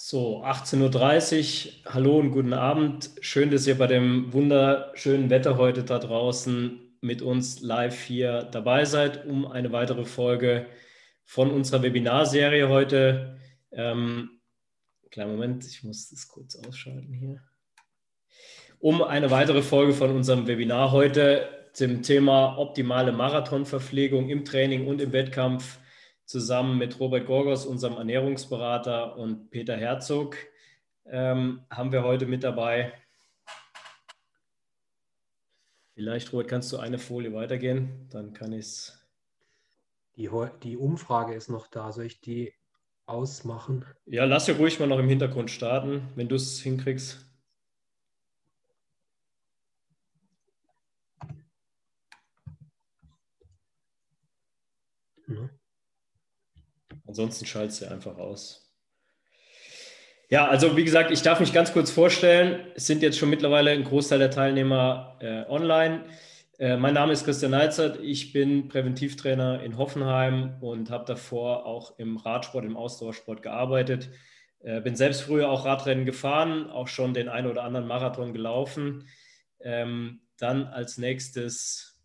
So, 18.30 Uhr. Hallo und guten Abend. Schön, dass ihr bei dem wunderschönen Wetter heute da draußen mit uns live hier dabei seid, um eine weitere Folge von unserer Webinarserie heute. Ähm, kleinen Moment, ich muss das kurz ausschalten hier. Um eine weitere Folge von unserem Webinar heute zum Thema optimale Marathonverpflegung im Training und im Wettkampf zusammen mit Robert Gorgos, unserem Ernährungsberater, und Peter Herzog ähm, haben wir heute mit dabei. Vielleicht, Robert, kannst du eine Folie weitergehen? Dann kann ich es. Die, die Umfrage ist noch da. Soll ich die ausmachen? Ja, lass ja ruhig mal noch im Hintergrund starten, wenn du es hinkriegst. Ja. Ansonsten schaltet sie einfach aus. Ja, also wie gesagt, ich darf mich ganz kurz vorstellen. Es sind jetzt schon mittlerweile ein Großteil der Teilnehmer äh, online. Äh, mein Name ist Christian Neizert. Ich bin Präventivtrainer in Hoffenheim und habe davor auch im Radsport, im Ausdauersport gearbeitet. Äh, bin selbst früher auch Radrennen gefahren, auch schon den einen oder anderen Marathon gelaufen. Ähm, dann als nächstes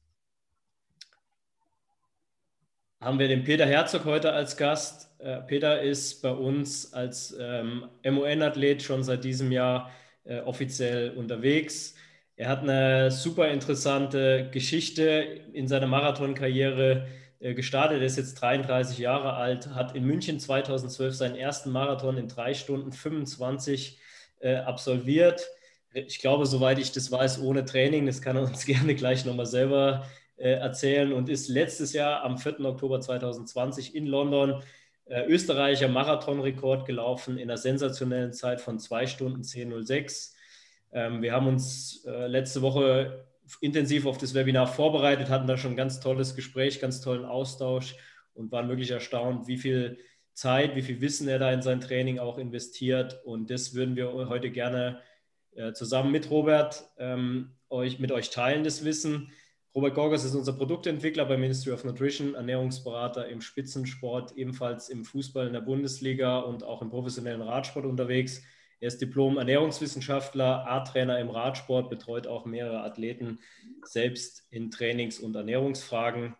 haben wir den Peter Herzog heute als Gast. Äh, Peter ist bei uns als ähm, MON-Athlet schon seit diesem Jahr äh, offiziell unterwegs. Er hat eine super interessante Geschichte in seiner Marathonkarriere äh, gestartet. Er ist jetzt 33 Jahre alt, hat in München 2012 seinen ersten Marathon in drei Stunden 25 äh, absolviert. Ich glaube, soweit ich das weiß, ohne Training. Das kann er uns gerne gleich nochmal selber äh, erzählen und ist letztes Jahr am 4. Oktober 2020 in London äh, Österreicher Marathonrekord gelaufen in einer sensationellen Zeit von 2 Stunden 10.06. Ähm, wir haben uns äh, letzte Woche intensiv auf das Webinar vorbereitet, hatten da schon ein ganz tolles Gespräch, ganz tollen Austausch und waren wirklich erstaunt, wie viel Zeit, wie viel Wissen er da in sein Training auch investiert. Und das würden wir heute gerne äh, zusammen mit Robert ähm, euch, mit euch teilen, das Wissen. Robert Gorgas ist unser Produktentwickler bei Ministry of Nutrition, Ernährungsberater im Spitzensport, ebenfalls im Fußball in der Bundesliga und auch im professionellen Radsport unterwegs. Er ist Diplom-Ernährungswissenschaftler, A-Trainer im Radsport, betreut auch mehrere Athleten selbst in Trainings- und Ernährungsfragen.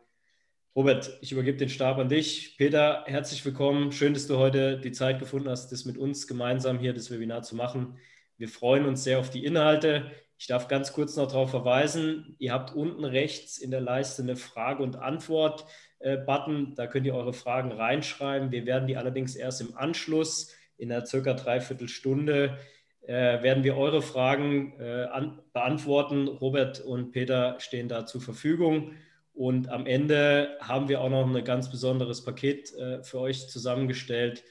Robert, ich übergebe den Stab an dich. Peter, herzlich willkommen. Schön, dass du heute die Zeit gefunden hast, das mit uns gemeinsam hier das Webinar zu machen. Wir freuen uns sehr auf die Inhalte. Ich darf ganz kurz noch darauf verweisen, ihr habt unten rechts in der Leiste eine Frage- und Antwort-Button. Da könnt ihr eure Fragen reinschreiben. Wir werden die allerdings erst im Anschluss in einer circa Dreiviertelstunde äh, werden wir eure Fragen äh, an, beantworten. Robert und Peter stehen da zur Verfügung. Und am Ende haben wir auch noch ein ganz besonderes Paket äh, für euch zusammengestellt.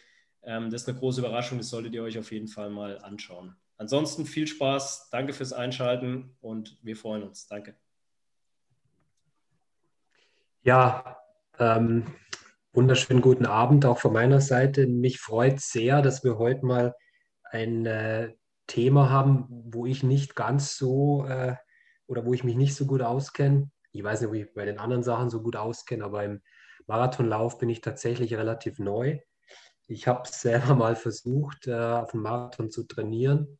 Ähm, das ist eine große Überraschung, das solltet ihr euch auf jeden Fall mal anschauen. Ansonsten viel Spaß, danke fürs Einschalten und wir freuen uns. Danke. Ja, ähm, wunderschönen guten Abend auch von meiner Seite. Mich freut sehr, dass wir heute mal ein äh, Thema haben, wo ich nicht ganz so äh, oder wo ich mich nicht so gut auskenne. Ich weiß nicht, ob ich bei den anderen Sachen so gut auskenne, aber im Marathonlauf bin ich tatsächlich relativ neu. Ich habe selber mal versucht, äh, auf dem Marathon zu trainieren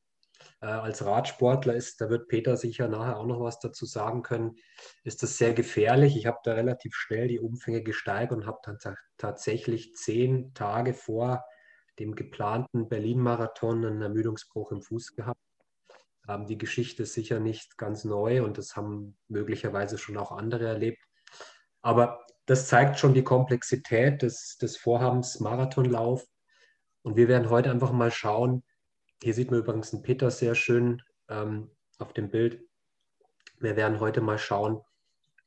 äh, als Radsportler ist, da wird Peter sicher nachher auch noch was dazu sagen können, ist das sehr gefährlich. Ich habe da relativ schnell die Umfänge gesteigert und habe dann tatsächlich zehn Tage vor dem geplanten Berlin-Marathon einen Ermüdungsbruch im Fuß gehabt. Ähm, die Geschichte ist sicher nicht ganz neu und das haben möglicherweise schon auch andere erlebt. Aber das zeigt schon die Komplexität des, des Vorhabens Marathonlauf. Und wir werden heute einfach mal schauen, hier sieht man übrigens einen Peter sehr schön ähm, auf dem Bild. Wir werden heute mal schauen,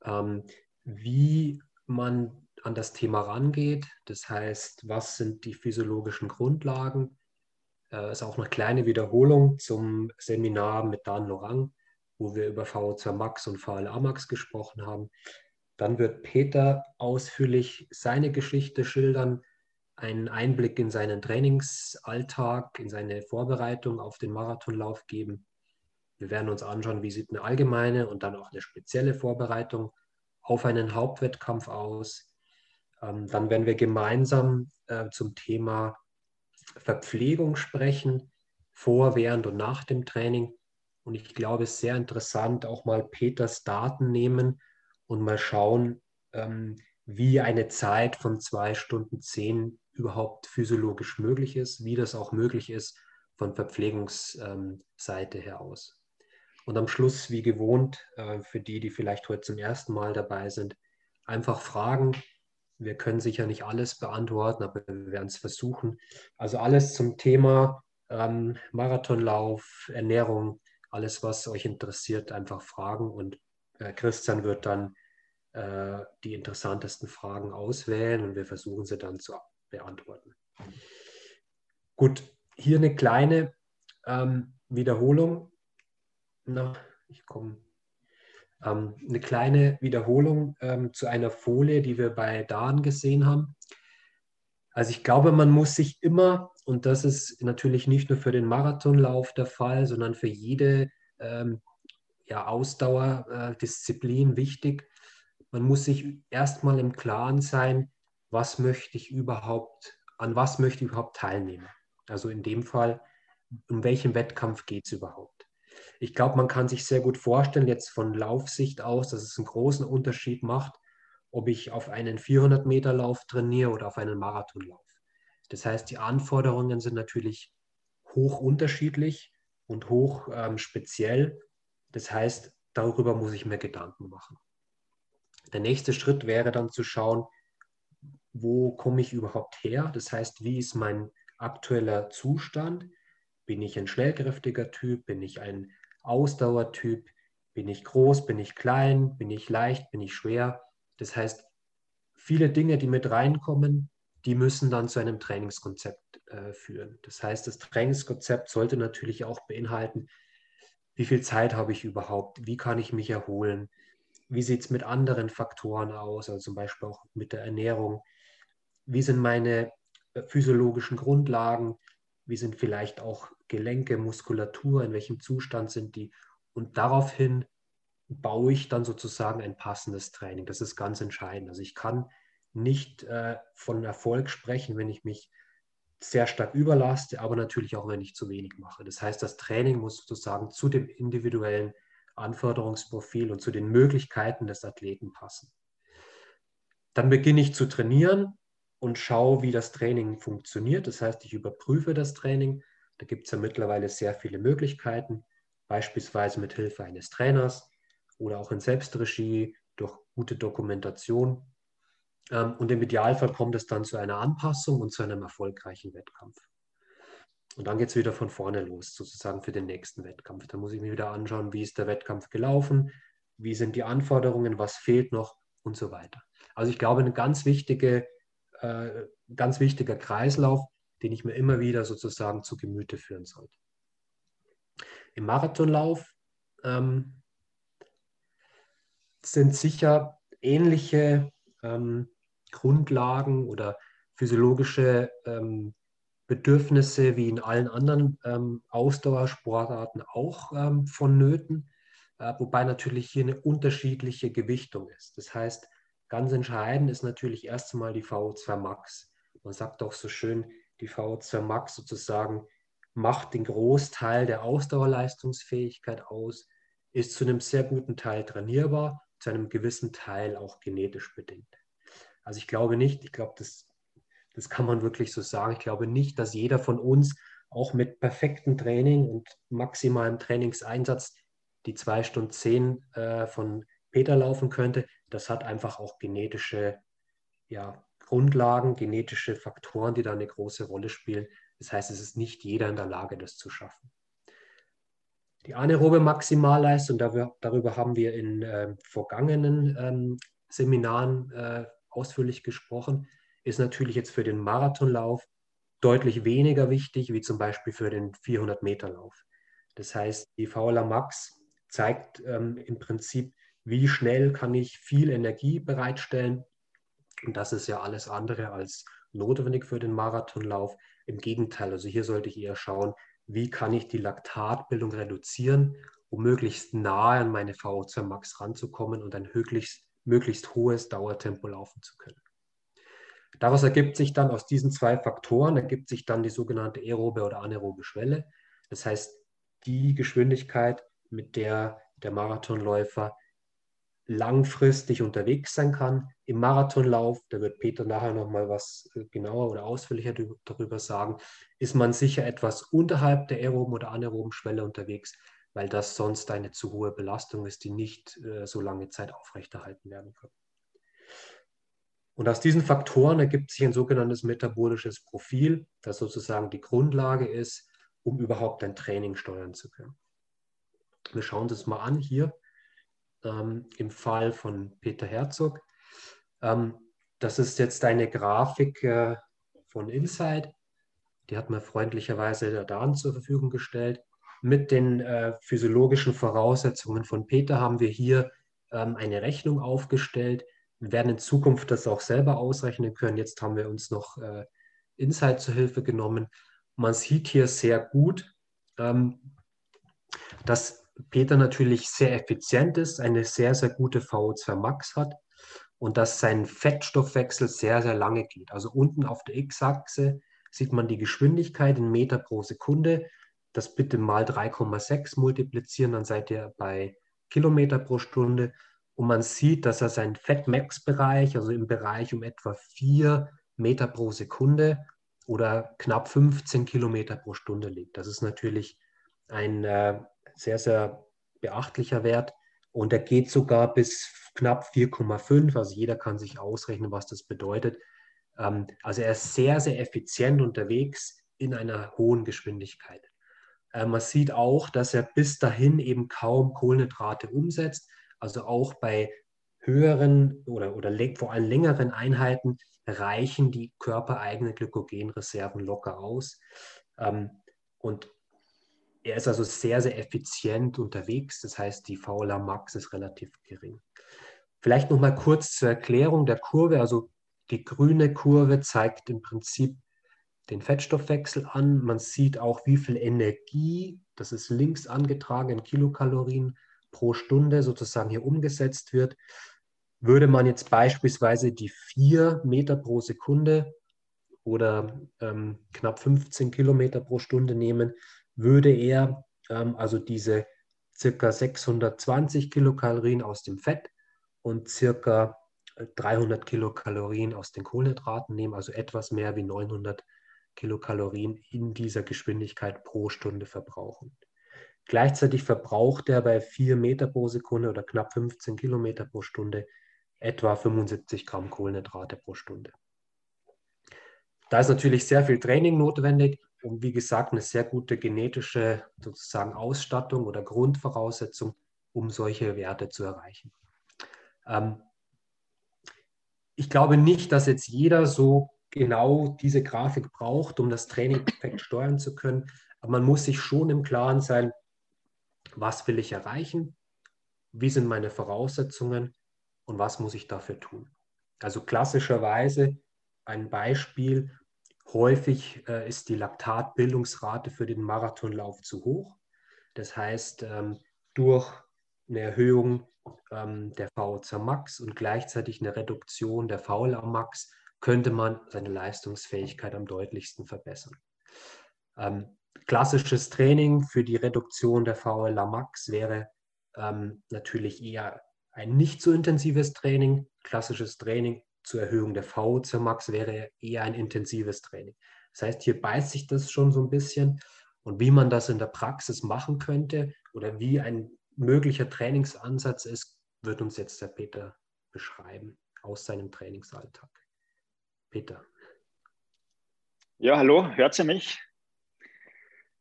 ähm, wie man an das Thema rangeht. Das heißt, was sind die physiologischen Grundlagen? Äh, ist auch eine kleine Wiederholung zum Seminar mit Dan Lorang, wo wir über VO2 Max und VLA Max gesprochen haben. Dann wird Peter ausführlich seine Geschichte schildern, einen Einblick in seinen Trainingsalltag, in seine Vorbereitung auf den Marathonlauf geben. Wir werden uns anschauen, wie sieht eine allgemeine und dann auch eine spezielle Vorbereitung auf einen Hauptwettkampf aus. Ähm, dann werden wir gemeinsam äh, zum Thema Verpflegung sprechen, vor, während und nach dem Training. Und ich glaube, es ist sehr interessant, auch mal Peters Daten nehmen und mal schauen, ähm, wie eine Zeit von zwei Stunden zehn überhaupt physiologisch möglich ist, wie das auch möglich ist von Verpflegungsseite her aus. Und am Schluss, wie gewohnt, äh, für die, die vielleicht heute zum ersten Mal dabei sind, einfach fragen. Wir können sicher nicht alles beantworten, aber wir werden es versuchen. Also alles zum Thema ähm, Marathonlauf, Ernährung, alles, was euch interessiert, einfach fragen und äh, Christian wird dann äh, die interessantesten Fragen auswählen und wir versuchen sie dann zu beantworten. Gut, hier eine kleine ähm, Wiederholung. Na, ich komme. Ähm, eine kleine Wiederholung ähm, zu einer Folie, die wir bei Dan gesehen haben. Also ich glaube, man muss sich immer, und das ist natürlich nicht nur für den Marathonlauf der Fall, sondern für jede ähm, ja, Ausdauerdisziplin äh, wichtig, man muss sich erstmal im Klaren sein, was möchte ich überhaupt, an was möchte ich überhaupt teilnehmen. Also in dem Fall, um welchen Wettkampf geht es überhaupt. Ich glaube, man kann sich sehr gut vorstellen, jetzt von Laufsicht aus, dass es einen großen Unterschied macht, ob ich auf einen 400-Meter-Lauf trainiere oder auf einen Marathonlauf. Das heißt, die Anforderungen sind natürlich hoch unterschiedlich und hoch ähm, speziell. Das heißt, darüber muss ich mir Gedanken machen. Der nächste Schritt wäre dann zu schauen, wo komme ich überhaupt her? Das heißt, wie ist mein aktueller Zustand? Bin ich ein schnellkräftiger Typ? Bin ich ein Ausdauertyp? Bin ich groß? Bin ich klein? Bin ich leicht? Bin ich schwer? Das heißt, viele Dinge, die mit reinkommen, die müssen dann zu einem Trainingskonzept äh, führen. Das heißt, das Trainingskonzept sollte natürlich auch beinhalten, wie viel Zeit habe ich überhaupt? Wie kann ich mich erholen? Wie sieht es mit anderen Faktoren aus, also zum Beispiel auch mit der Ernährung? Wie sind meine äh, physiologischen Grundlagen? Wie sind vielleicht auch Gelenke, Muskulatur? In welchem Zustand sind die? Und daraufhin baue ich dann sozusagen ein passendes Training. Das ist ganz entscheidend. Also ich kann nicht äh, von Erfolg sprechen, wenn ich mich sehr stark überlaste, aber natürlich auch, wenn ich zu wenig mache. Das heißt, das Training muss sozusagen zu dem individuellen Anforderungsprofil und zu den Möglichkeiten des Athleten passen. Dann beginne ich zu trainieren und schaue, wie das Training funktioniert. Das heißt, ich überprüfe das Training. Da gibt es ja mittlerweile sehr viele Möglichkeiten, beispielsweise mit Hilfe eines Trainers oder auch in Selbstregie durch gute Dokumentation. Ähm, und im Idealfall kommt es dann zu einer Anpassung und zu einem erfolgreichen Wettkampf. Und dann geht es wieder von vorne los, sozusagen für den nächsten Wettkampf. Da muss ich mir wieder anschauen, wie ist der Wettkampf gelaufen, wie sind die Anforderungen, was fehlt noch und so weiter. Also ich glaube, ein ganz, wichtige, äh, ganz wichtiger Kreislauf, den ich mir immer wieder sozusagen zu Gemüte führen sollte. Im Marathonlauf ähm, sind sicher ähnliche ähm, Grundlagen oder physiologische ähm, Bedürfnisse wie in allen anderen ähm, Ausdauersportarten auch ähm, vonnöten, äh, wobei natürlich hier eine unterschiedliche Gewichtung ist. Das heißt, ganz entscheidend ist natürlich erst einmal die VO2 Max. Man sagt auch so schön, die VO2 Max sozusagen macht den Großteil der Ausdauerleistungsfähigkeit aus, ist zu einem sehr guten Teil trainierbar, zu einem gewissen Teil auch genetisch bedingt. Also ich glaube nicht, ich glaube, das das kann man wirklich so sagen. Ich glaube nicht, dass jeder von uns auch mit perfektem Training und maximalem Trainingseinsatz die zwei Stunden zehn äh, von Peter laufen könnte. Das hat einfach auch genetische ja, Grundlagen, genetische Faktoren, die da eine große Rolle spielen. Das heißt, es ist nicht jeder in der Lage, das zu schaffen. Die anaerobe Maximalleistung, darüber haben wir in äh, vergangenen ähm, Seminaren äh, ausführlich gesprochen ist natürlich jetzt für den Marathonlauf deutlich weniger wichtig, wie zum Beispiel für den 400-Meter-Lauf. Das heißt, die VLA Max zeigt ähm, im Prinzip, wie schnell kann ich viel Energie bereitstellen. Und das ist ja alles andere als notwendig für den Marathonlauf. Im Gegenteil, also hier sollte ich eher schauen, wie kann ich die Laktatbildung reduzieren, um möglichst nahe an meine VO2 Max ranzukommen und ein möglichst, möglichst hohes Dauertempo laufen zu können. Daraus ergibt sich dann aus diesen zwei Faktoren, ergibt sich dann die sogenannte aerobe oder anaerobe Schwelle. Das heißt, die Geschwindigkeit, mit der der Marathonläufer langfristig unterwegs sein kann. Im Marathonlauf, da wird Peter nachher nochmal was äh, genauer oder ausführlicher darüber sagen, ist man sicher etwas unterhalb der aeroben oder anaeroben Schwelle unterwegs, weil das sonst eine zu hohe Belastung ist, die nicht äh, so lange Zeit aufrechterhalten werden kann. Und aus diesen Faktoren ergibt sich ein sogenanntes metabolisches Profil, das sozusagen die Grundlage ist, um überhaupt ein Training steuern zu können. Wir schauen uns das mal an hier ähm, im Fall von Peter Herzog. Ähm, das ist jetzt eine Grafik äh, von Insight. Die hat mir freundlicherweise der Dan zur Verfügung gestellt. Mit den äh, physiologischen Voraussetzungen von Peter haben wir hier ähm, eine Rechnung aufgestellt. Wir werden in Zukunft das auch selber ausrechnen können. Jetzt haben wir uns noch äh, Insight zur Hilfe genommen. Man sieht hier sehr gut, ähm, dass Peter natürlich sehr effizient ist, eine sehr, sehr gute VO2 Max hat und dass sein Fettstoffwechsel sehr, sehr lange geht. Also unten auf der X-Achse sieht man die Geschwindigkeit in Meter pro Sekunde. Das bitte mal 3,6 multiplizieren, dann seid ihr bei Kilometer pro Stunde. Und man sieht, dass er seinen Fettmax-Bereich, also im Bereich um etwa 4 Meter pro Sekunde oder knapp 15 Kilometer pro Stunde liegt. Das ist natürlich ein äh, sehr, sehr beachtlicher Wert. Und er geht sogar bis knapp 4,5. Also jeder kann sich ausrechnen, was das bedeutet. Ähm, also er ist sehr, sehr effizient unterwegs in einer hohen Geschwindigkeit. Äh, man sieht auch, dass er bis dahin eben kaum Kohlenhydrate umsetzt. Also auch bei höheren oder, oder vor allem längeren Einheiten reichen die körpereigenen Glykogenreserven locker aus. Ähm, und er ist also sehr, sehr effizient unterwegs. Das heißt, die VLA Max ist relativ gering. Vielleicht noch mal kurz zur Erklärung der Kurve. Also die grüne Kurve zeigt im Prinzip den Fettstoffwechsel an. Man sieht auch, wie viel Energie, das ist links angetragen in Kilokalorien pro Stunde sozusagen hier umgesetzt wird. Würde man jetzt beispielsweise die 4 Meter pro Sekunde oder ähm, knapp 15 Kilometer pro Stunde nehmen, würde er ähm, also diese circa 620 Kilokalorien aus dem Fett und circa 300 Kilokalorien aus den Kohlenhydraten nehmen, also etwas mehr wie 900 Kilokalorien in dieser Geschwindigkeit pro Stunde verbrauchen. Gleichzeitig verbraucht er bei 4 Meter pro Sekunde oder knapp 15 Kilometer pro Stunde etwa 75 Gramm Kohlenhydrate pro Stunde. Da ist natürlich sehr viel Training notwendig wie gesagt eine sehr gute genetische sozusagen Ausstattung oder Grundvoraussetzung, um solche Werte zu erreichen. Ähm, ich glaube nicht, dass jetzt jeder so genau diese Grafik braucht, um das Training perfekt steuern zu können, aber man muss sich schon im Klaren sein, was will ich erreichen, wie sind meine Voraussetzungen und was muss ich dafür tun. Also klassischerweise ein Beispiel, Häufig äh, ist die Laktatbildungsrate für den Marathonlauf zu hoch. Das heißt, ähm, durch eine Erhöhung ähm, der VO2 Max und gleichzeitig eine Reduktion der VLA Max könnte man seine Leistungsfähigkeit am deutlichsten verbessern. Ähm, klassisches Training für die Reduktion der VLA Max wäre ähm, natürlich eher ein nicht so intensives Training. Klassisches Training zur Erhöhung der VO zur Max wäre eher ein intensives Training. Das heißt, hier beißt sich das schon so ein bisschen. Und wie man das in der Praxis machen könnte oder wie ein möglicher Trainingsansatz ist, wird uns jetzt der Peter beschreiben aus seinem Trainingsalltag. Peter. Ja, hallo, hört ihr mich?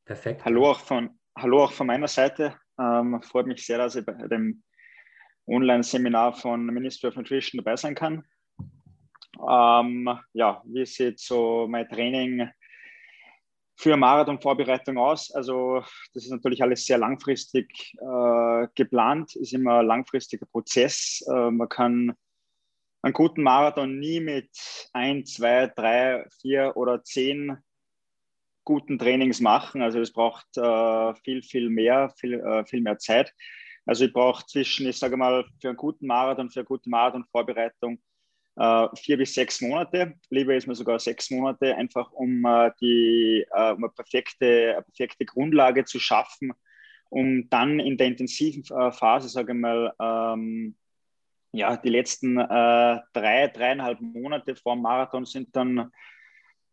Perfekt. Hallo auch von, hallo auch von meiner Seite. Ähm, freut mich sehr, dass ich bei dem Online-Seminar von Ministry of Nutrition dabei sein kann. Ähm, ja, wie sieht so mein Training für Marathon-Vorbereitung aus? Also das ist natürlich alles sehr langfristig äh, geplant, ist immer ein langfristiger Prozess. Äh, man kann einen guten Marathon nie mit ein, zwei, drei, vier oder zehn guten Trainings machen. Also es braucht äh, viel, viel mehr, viel, äh, viel mehr Zeit. Also ich brauche zwischen, ich sage mal, für einen guten Marathon, für eine gute Marathon-Vorbereitung äh, vier bis sechs Monate. Lieber ist mir sogar sechs Monate, einfach um äh, die äh, um eine, perfekte, eine perfekte Grundlage zu schaffen, um dann in der intensiven Phase, sage ich mal, ähm, ja, die letzten drei, dreieinhalb Monate vor dem Marathon sind dann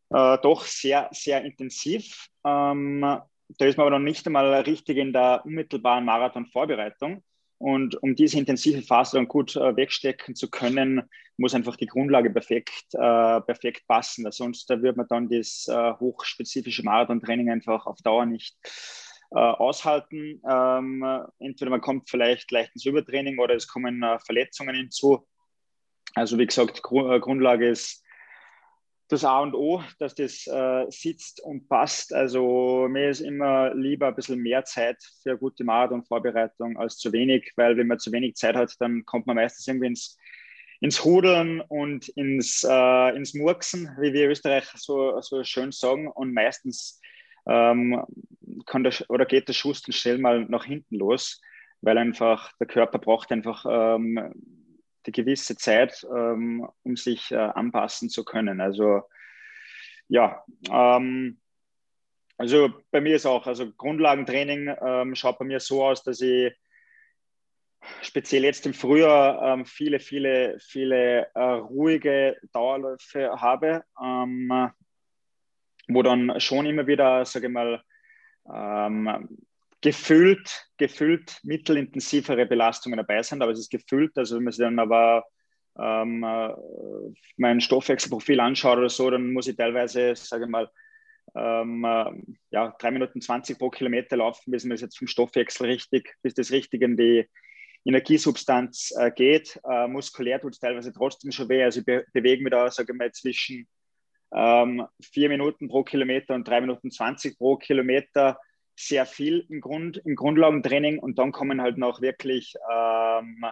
doch sehr, sehr intensiv. Ähm, da ist man aber noch nicht einmal richtig in der unmittelbaren Marathon-Vorbereitung. Und um diese intensive Phase dann gut äh, wegstecken zu können, muss einfach die Grundlage perfekt, äh, perfekt passen. sonst da wird man dann das äh, hochspezifische Marathon-Training einfach auf Dauer nicht äh, aushalten. Ähm, entweder man kommt vielleicht leicht ins Übertraining oder es kommen äh, Verletzungen hinzu. Also wie gesagt, Gru äh, Grundlage ist das A und O, dass das äh, sitzt und passt. Also mir ist immer lieber ein bisschen mehr Zeit für gute Marathon-Vorbereitung als zu wenig, weil wenn man zu wenig Zeit hat, dann kommt man meistens irgendwie ins, ins Hudeln und ins, äh, ins Murksen, wie wir Österreicher so, so schön sagen. Und meistens ähm, kann der, oder geht der Schuss schnell mal nach hinten los, weil einfach der Körper braucht einfach ähm, die gewisse Zeit, ähm, um sich äh, anpassen zu können. Also ja, ähm, also bei mir ist auch, also Grundlagentraining ähm, schaut bei mir so aus, dass ich speziell jetzt im Frühjahr ähm, viele, viele, viele äh, ruhige Dauerläufe habe, ähm, wo dann schon immer wieder, sage ich mal, ähm, gefühlt, gefühlt mittelintensivere Belastungen dabei sind, aber es ist gefühlt, also wenn man sich dann aber ähm, äh, mein Stoffwechselprofil anschaut oder so, dann muss ich teilweise, sage ich mal, ähm, äh, ja, 3 Minuten 20 pro Kilometer laufen, bis man das jetzt vom Stoffwechsel richtig, bis das richtig in die Energiesubstanz äh, geht. Äh, muskulär tut es teilweise trotzdem schon weh. Also ich be bewege mich da, sage ich mal, zwischen ähm, 4 Minuten pro Kilometer und 3 Minuten 20 pro Kilometer sehr viel im, Grund, im Grundlagentraining und dann kommen halt noch wirklich ähm,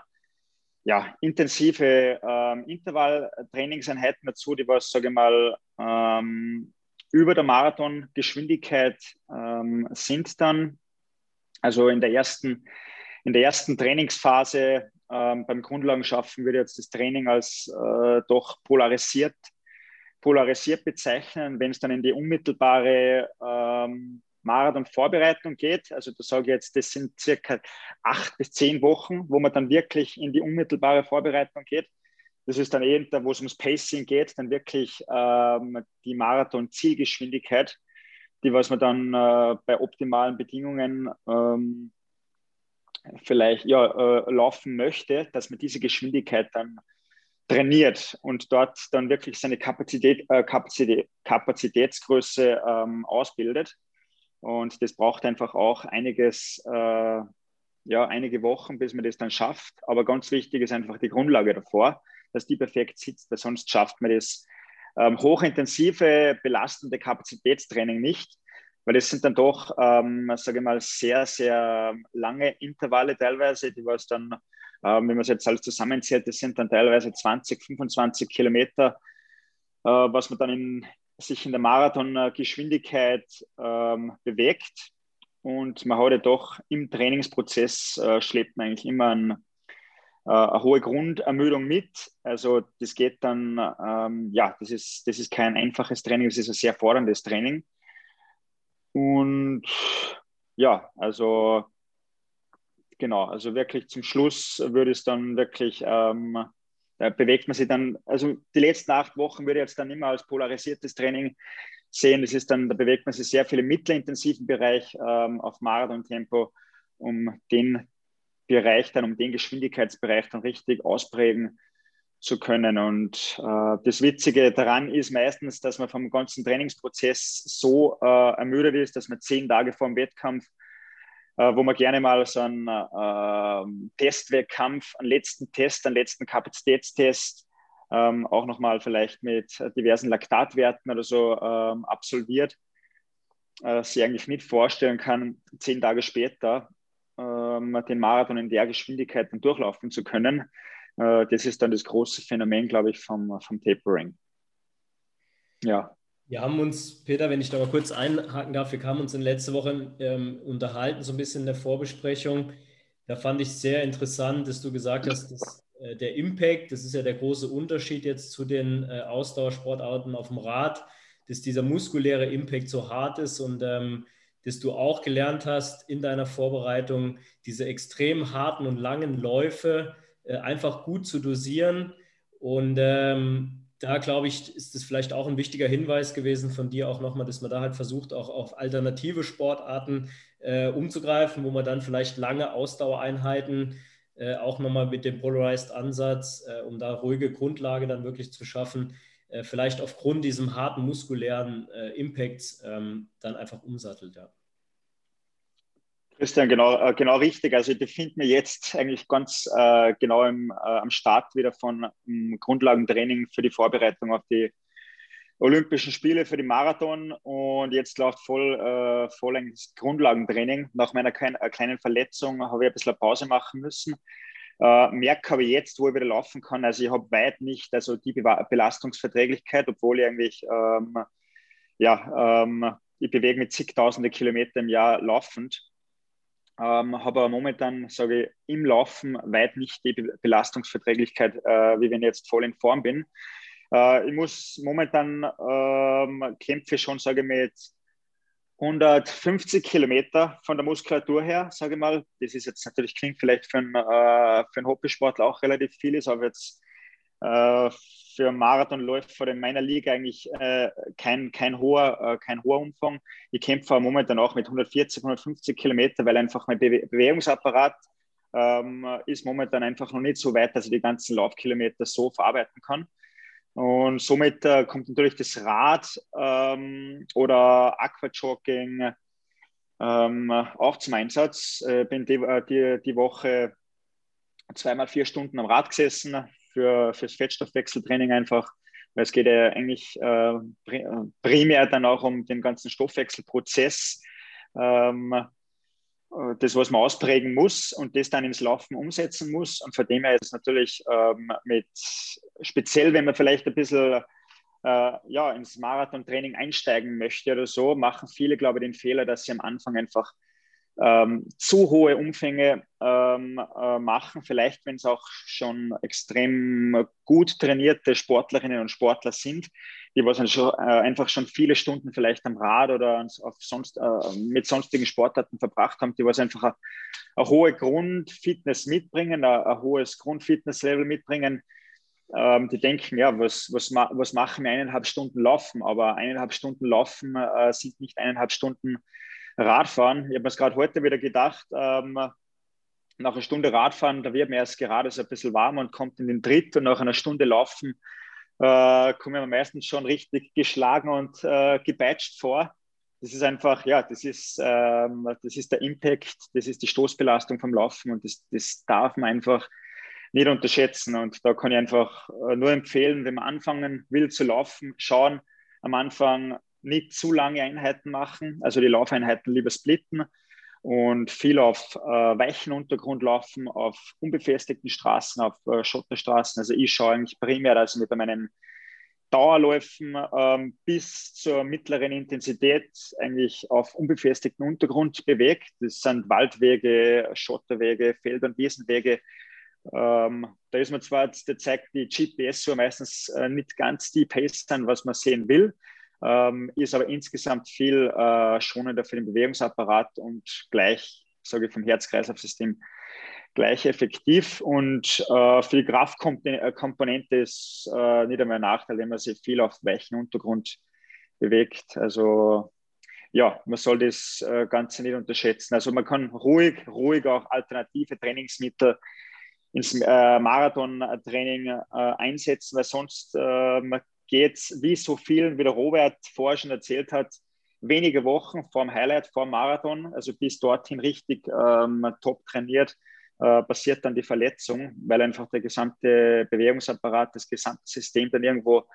ja, intensive ähm, Intervalltrainingseinheiten dazu, die was, sage ich mal, ähm, über der Marathongeschwindigkeit ähm, sind dann. Also in der ersten, in der ersten Trainingsphase ähm, beim Grundlagenschaffen würde jetzt das Training als äh, doch polarisiert, polarisiert bezeichnen. Wenn es dann in die unmittelbare ähm, Marathon-Vorbereitung geht. Also da sage ich jetzt, das sind circa acht bis zehn Wochen, wo man dann wirklich in die unmittelbare Vorbereitung geht. Das ist dann eben, wo es ums Pacing geht, dann wirklich ähm, die Marathon-Zielgeschwindigkeit, die was man dann äh, bei optimalen Bedingungen ähm, vielleicht ja, äh, laufen möchte, dass man diese Geschwindigkeit dann trainiert und dort dann wirklich seine Kapazität, äh, Kapazität Kapazitätsgröße ähm, ausbildet. Und das braucht einfach auch einiges, äh, ja, einige Wochen, bis man das dann schafft. Aber ganz wichtig ist einfach die Grundlage davor, dass die perfekt sitzt, weil sonst schafft man das ähm, hochintensive, belastende Kapazitätstraining nicht, weil das sind dann doch, ähm, sage ich mal, sehr, sehr lange Intervalle teilweise, die was dann, ähm, wenn man es jetzt alles zusammenzählt, das sind dann teilweise 20, 25 Kilometer, äh, was man dann in, sich in der Marathongeschwindigkeit ähm, bewegt. Und man hat ja doch im Trainingsprozess äh, schleppt man eigentlich immer ein, äh, eine hohe Grundermüdung mit. Also das geht dann, ähm, ja, das ist, das ist kein einfaches Training, das ist ein sehr forderndes Training. Und ja, also genau, also wirklich zum Schluss würde es dann wirklich ähm, da bewegt man sich dann, also die letzten acht Wochen würde ich jetzt dann immer als polarisiertes Training sehen. Das ist dann, da bewegt man sich sehr viel im mittelintensiven Bereich ähm, auf Marathon-Tempo, um den Bereich dann, um den Geschwindigkeitsbereich dann richtig ausprägen zu können. Und äh, das Witzige daran ist meistens, dass man vom ganzen Trainingsprozess so äh, ermüdet ist, dass man zehn Tage vor dem Wettkampf wo man gerne mal so einen äh, Testwettkampf, einen letzten Test, einen letzten Kapazitätstest, ähm, auch nochmal vielleicht mit diversen Laktatwerten oder so ähm, absolviert, äh, sich eigentlich nicht vorstellen kann, zehn Tage später ähm, den Marathon in der Geschwindigkeit dann durchlaufen zu können. Äh, das ist dann das große Phänomen, glaube ich, vom, vom Tapering. Ja. Wir haben uns, Peter, wenn ich da mal kurz einhaken darf, wir haben uns in letzter Woche ähm, unterhalten, so ein bisschen in der Vorbesprechung. Da fand ich sehr interessant, dass du gesagt hast, dass äh, der Impact, das ist ja der große Unterschied jetzt zu den äh, Ausdauersportarten auf dem Rad, dass dieser muskuläre Impact so hart ist und ähm, dass du auch gelernt hast in deiner Vorbereitung, diese extrem harten und langen Läufe äh, einfach gut zu dosieren. Und ähm, da glaube ich, ist es vielleicht auch ein wichtiger Hinweis gewesen von dir auch nochmal, dass man da halt versucht, auch auf alternative Sportarten äh, umzugreifen, wo man dann vielleicht lange Ausdauereinheiten äh, auch nochmal mit dem Polarized Ansatz, äh, um da ruhige Grundlage dann wirklich zu schaffen, äh, vielleicht aufgrund diesem harten muskulären äh, Impacts ähm, dann einfach umsattelt. Ja. Christian, genau, äh, genau richtig. Also ich befinde mich jetzt eigentlich ganz äh, genau im, äh, am Start wieder von um, Grundlagentraining für die Vorbereitung auf die Olympischen Spiele für die Marathon und jetzt läuft voll, äh, voll ein Grundlagentraining. Nach meiner kleinen, äh, kleinen Verletzung habe ich ein bisschen Pause machen müssen. Äh, merke aber jetzt, wo ich wieder laufen kann, also ich habe weit nicht also die Be Belastungsverträglichkeit, obwohl ich eigentlich, ähm, ja, ähm, ich bewege mit zigtausende Kilometer im Jahr laufend. Ähm, habe aber momentan, sage ich, im Laufen weit nicht die Be Belastungsverträglichkeit, äh, wie wenn ich jetzt voll in Form bin. Äh, ich muss momentan ähm, kämpfe schon, sage ich mal, jetzt 150 Kilometer von der Muskulatur her, sage ich mal. Das ist jetzt natürlich klingt vielleicht für einen, äh, einen Hobbysportler auch relativ viel, ist aber jetzt für Marathonläufer in meiner Liga eigentlich äh, kein, kein, hoher, äh, kein hoher Umfang. Ich kämpfe momentan auch mit 140, 150 Kilometer, weil einfach mein Be Bewegungsapparat ähm, ist momentan einfach noch nicht so weit, dass ich die ganzen Laufkilometer so verarbeiten kann. Und somit äh, kommt natürlich das Rad ähm, oder Aquajogging ähm, auch zum Einsatz. Äh, bin die, äh, die, die Woche zweimal vier Stunden am Rad gesessen für fürs Fettstoffwechseltraining einfach, weil es geht ja eigentlich äh, primär dann auch um den ganzen Stoffwechselprozess. Ähm, äh, das, was man ausprägen muss und das dann ins Laufen umsetzen muss. Und von dem her ist natürlich ähm, mit, speziell wenn man vielleicht ein bisschen äh, ja, ins Marathontraining einsteigen möchte oder so, machen viele, glaube ich, den Fehler, dass sie am Anfang einfach ähm, zu hohe Umfänge ähm, äh, machen. Vielleicht, wenn es auch schon extrem gut trainierte Sportlerinnen und Sportler sind, die was schon, äh, einfach schon viele Stunden vielleicht am Rad oder sonst, äh, mit sonstigen Sportarten verbracht haben, die was einfach eine, hohe Grundfitness mitbringen, ein, ein hohes Grundfitnesslevel mitbringen. Ähm, die denken, ja, was, was, was machen wir eineinhalb Stunden Laufen? Aber eineinhalb Stunden Laufen äh, sind nicht eineinhalb Stunden Radfahren. Ich habe mir gerade heute wieder gedacht, ähm, nach einer Stunde Radfahren, da wird mir erst gerade so ein bisschen warm und kommt in den Tritt und nach einer Stunde Laufen äh, komme ich meistens schon richtig geschlagen und äh, gepeitscht vor. Das ist einfach, ja, das ist, ähm, das ist der Impact, das ist die Stoßbelastung vom Laufen und das, das darf man einfach nicht unterschätzen. Und da kann ich einfach äh, nur empfehlen, wenn man anfangen will zu laufen, schauen am Anfang nicht zu lange Einheiten machen, also die Laufeinheiten lieber splitten und viel auf äh, weichen Untergrund laufen, auf unbefestigten Straßen, auf äh, Schotterstraßen. Also ich schaue eigentlich primär, dass ich mit meinen Dauerläufen ähm, bis zur mittleren Intensität eigentlich auf unbefestigten Untergrund bewegt. Das sind Waldwege, Schotterwege, Feld- und Wiesenwege. Ähm, da ist man zwar, da zeigt die GPS so meistens äh, nicht ganz die Pace an, was man sehen will ähm, ist aber insgesamt viel äh, schonender für den Bewegungsapparat und gleich, sage ich, vom Herz-Kreislauf-System gleich effektiv. Und äh, für die Kraftkomponente ist äh, nicht einmal ein Nachteil, wenn man sich viel auf weichen Untergrund bewegt. Also ja, man soll das äh, Ganze nicht unterschätzen. Also man kann ruhig, ruhig auch alternative Trainingsmittel ins äh, Marathon-Training äh, einsetzen, weil sonst äh, man geht es, wie so vielen, wie der Robert vorher schon erzählt hat, wenige Wochen vor dem Highlight, vor dem Marathon, also bis dorthin richtig ähm, top trainiert, äh, passiert dann die Verletzung, weil einfach der gesamte Bewegungsapparat, das gesamte System dann irgendwo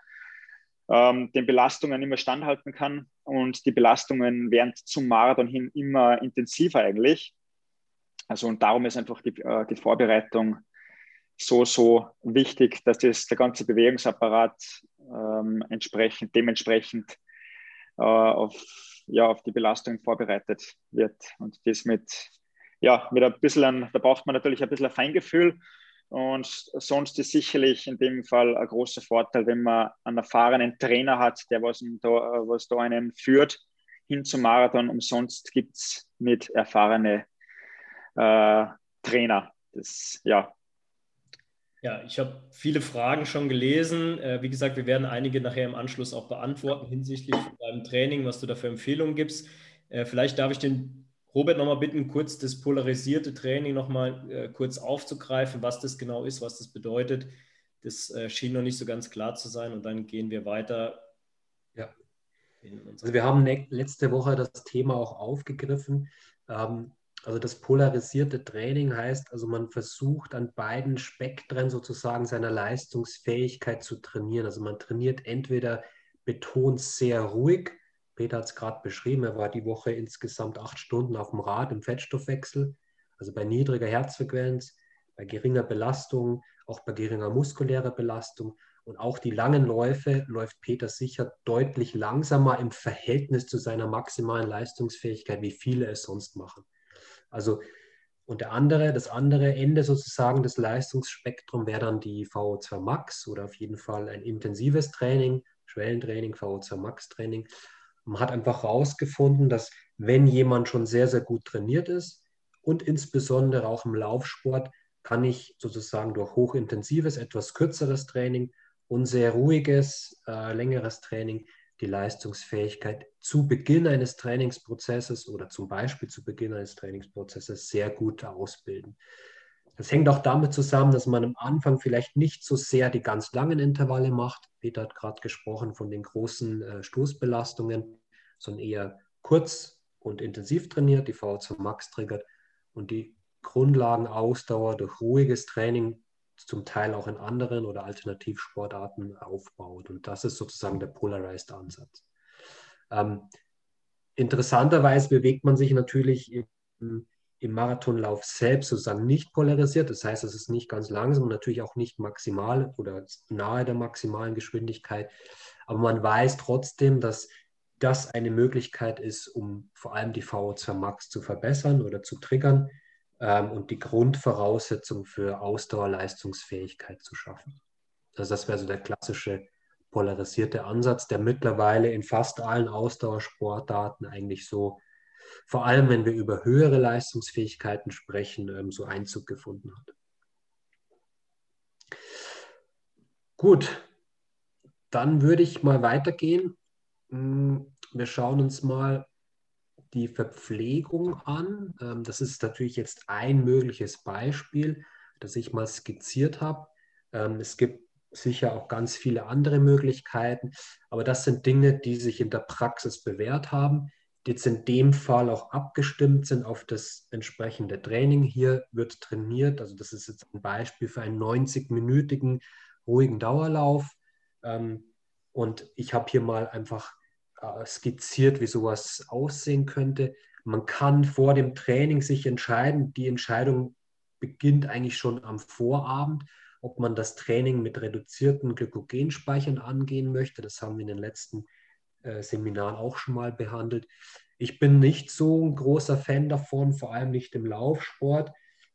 ähm, den Belastungen immer standhalten kann. Und die Belastungen werden zum Marathon hin immer intensiver eigentlich. Also und darum ist einfach die, äh, die Vorbereitung so, so wichtig, dass das, der ganze Bewegungsapparat ähm, entsprechend, dementsprechend äh, auf, ja, auf die Belastung vorbereitet wird. Und das mit, ja, mit ein bisschen, da braucht man natürlich ein bisschen ein Feingefühl Und sonst ist sicherlich in dem Fall ein großer Vorteil, wenn man einen erfahrenen Trainer hat, der was da, was da einen führt hin zum Marathon. Umsonst gibt es nicht erfahrene äh, Trainer. Das, ja. Ja, ich habe viele Fragen schon gelesen. Äh, wie gesagt, wir werden einige nachher im Anschluss auch beantworten hinsichtlich deinem Training, was du da für Empfehlungen gibst. Äh, vielleicht darf ich den Robert nochmal bitten, kurz das polarisierte Training nochmal äh, kurz aufzugreifen, was das genau ist, was das bedeutet. Das äh, schien noch nicht so ganz klar zu sein und dann gehen wir weiter. Ja. Also wir haben letzte Woche das Thema auch aufgegriffen. Ähm, also das polarisierte Training heißt, also man versucht an beiden Spektren sozusagen seiner Leistungsfähigkeit zu trainieren. Also man trainiert entweder betont sehr ruhig, Peter hat es gerade beschrieben, er war die Woche insgesamt acht Stunden auf dem Rad im Fettstoffwechsel, also bei niedriger Herzfrequenz, bei geringer Belastung, auch bei geringer muskulärer Belastung. Und auch die langen Läufe läuft Peter sicher deutlich langsamer im Verhältnis zu seiner maximalen Leistungsfähigkeit, wie viele es sonst machen. Also, und der andere, das andere Ende sozusagen des Leistungsspektrums wäre dann die VO2 Max oder auf jeden Fall ein intensives Training, Schwellentraining, VO2 Max Training. Man hat einfach herausgefunden, dass wenn jemand schon sehr, sehr gut trainiert ist und insbesondere auch im Laufsport, kann ich sozusagen durch hochintensives, etwas kürzeres Training und sehr ruhiges, äh, längeres Training die Leistungsfähigkeit zu Beginn eines Trainingsprozesses oder zum Beispiel zu Beginn eines Trainingsprozesses sehr gut ausbilden. Das hängt auch damit zusammen, dass man am Anfang vielleicht nicht so sehr die ganz langen Intervalle macht. Peter hat gerade gesprochen von den großen äh, Stoßbelastungen, sondern eher kurz und intensiv trainiert, die VO2 Max triggert und die Grundlagenausdauer durch ruhiges Training zum Teil auch in anderen oder Alternativsportarten aufbaut. Und das ist sozusagen der Polarized Ansatz. Ähm, interessanterweise bewegt man sich natürlich im, im, Marathonlauf selbst sozusagen nicht polarisiert. Das heißt, es ist nicht ganz langsam und natürlich auch nicht maximal oder nahe der maximalen Geschwindigkeit. Aber man weiß trotzdem, dass das eine Möglichkeit ist, um vor allem die VO2 Max zu verbessern oder zu triggern ähm, und die Grundvoraussetzung für Ausdauerleistungsfähigkeit zu schaffen. Also das wäre so der klassische polarisierte Ansatz, der mittlerweile in fast allen Ausdauersportarten eigentlich so, vor allem wenn wir über höhere Leistungsfähigkeiten sprechen, ähm, so Einzug gefunden hat. Gut, dann würde ich mal weitergehen. Hm, wir schauen uns mal die Verpflegung an. Ähm, das ist natürlich jetzt ein mögliches Beispiel, das ich mal skizziert habe. Ähm, es gibt sicher auch ganz viele andere Möglichkeiten, aber das sind Dinge, die sich in der Praxis bewährt haben, die jetzt in dem Fall auch abgestimmt sind auf das entsprechende Training. Hier wird trainiert, also das ist jetzt ein Beispiel für einen 90-minütigen ruhigen Dauerlauf. Ähm, und ich habe hier mal einfach skizziert, wie sowas aussehen könnte. Man kann vor dem Training sich entscheiden. Die Entscheidung beginnt eigentlich schon am Vorabend, ob man das Training mit reduzierten Glykogenspeichern angehen möchte. Das haben wir in den letzten äh, Seminaren auch schon mal behandelt. Ich bin nicht so ein großer Fan davon, vor allem nicht im Laufsport,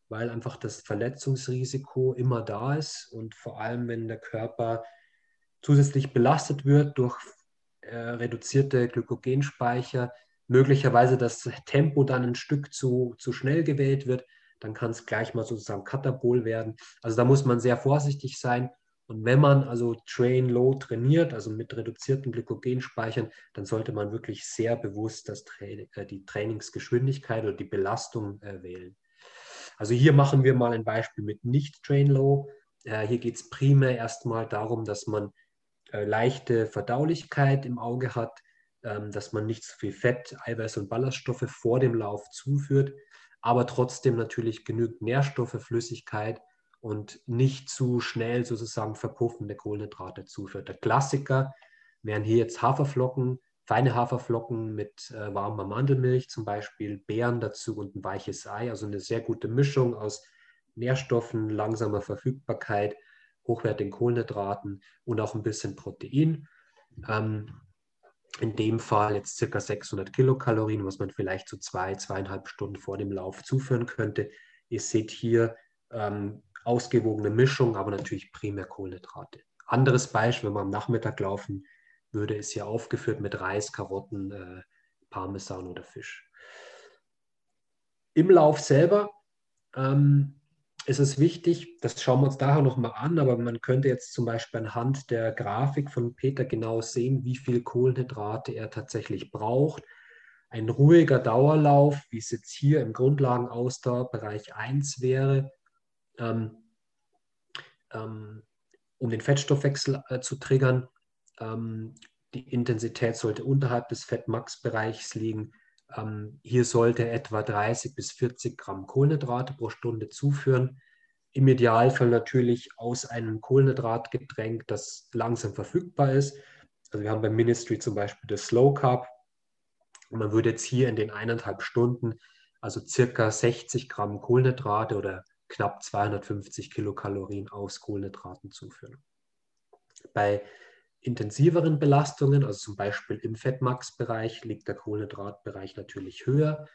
weil einfach das Verletzungsrisiko immer da ist und vor allem, wenn der Körper zusätzlich belastet wird durch äh, reduzierte Glykogenspeicher, möglicherweise das Tempo dann ein Stück zu, zu schnell gewählt wird, dann kann es gleich mal sozusagen Katabol werden. Also da muss man sehr vorsichtig sein. Und wenn man also Train Low trainiert, also mit reduzierten Glykogenspeichern, dann sollte man wirklich sehr bewusst das Tra äh, die Trainingsgeschwindigkeit oder die Belastung äh, wählen. Also hier machen wir mal ein Beispiel mit nicht Train Low. Äh, hier geht es primär erstmal darum, dass man äh, leichte Verdaulichkeit im Auge hat, ähm, dass man nicht zu viel Fett, Eiweiß und Ballaststoffe vor dem Lauf zuführt, aber trotzdem natürlich genügend Nährstoffe, Flüssigkeit und nicht zu schnell sozusagen verpuffende Kohlenhydrate zuführt. Der Klassiker wären hier jetzt Haferflocken, feine Haferflocken mit äh, warmer Mandelmilch zum Beispiel, Beeren dazu und ein weiches Ei, also eine sehr gute Mischung aus Nährstoffen, langsamer Verfügbarkeit hochwertigen Kohlenhydraten und auch ein bisschen Protein. Ähm, in dem Fall jetzt circa 600 Kilokalorien, was man vielleicht so zwei, zweieinhalb Stunden vor dem Lauf zuführen könnte. Ihr seht hier ähm, ausgewogene Mischung, aber natürlich primär Kohlenhydrate. Anderes Beispiel, wenn man am Nachmittag laufen würde, ist hier aufgeführt mit Reis, Karotten, äh, Parmesan oder Fisch. Im Lauf selber ähm, ist es wichtig, das schauen wir uns daher nochmal an, aber man könnte jetzt zum Beispiel anhand der Grafik von Peter genau sehen, wie viel Kohlenhydrate er tatsächlich braucht. Ein ruhiger Dauerlauf, wie es jetzt hier im Grundlagenausdauerbereich 1 wäre, ähm, ähm, um den Fettstoffwechsel äh, zu triggern. Ähm, die Intensität sollte unterhalb des Fettmax-Bereichs liegen. Ähm, hier sollte etwa 30 bis 40 Gramm Kohlenhydrate pro Stunde zuführen. Im Idealfall natürlich aus einem Kohlenhydratgetränk, das langsam verfügbar ist. Also wir haben beim Ministry zum Beispiel das Slow Carb. Und man würde jetzt hier in den eineinhalb Stunden also circa 60 Gramm Kohlenhydrate oder knapp 250 Kilokalorien aus Kohlenhydraten zuführen. Bei intensiveren Belastungen, also zum Beispiel im Fettmax-Bereich, liegt der Kohlenhydratbereich natürlich höher.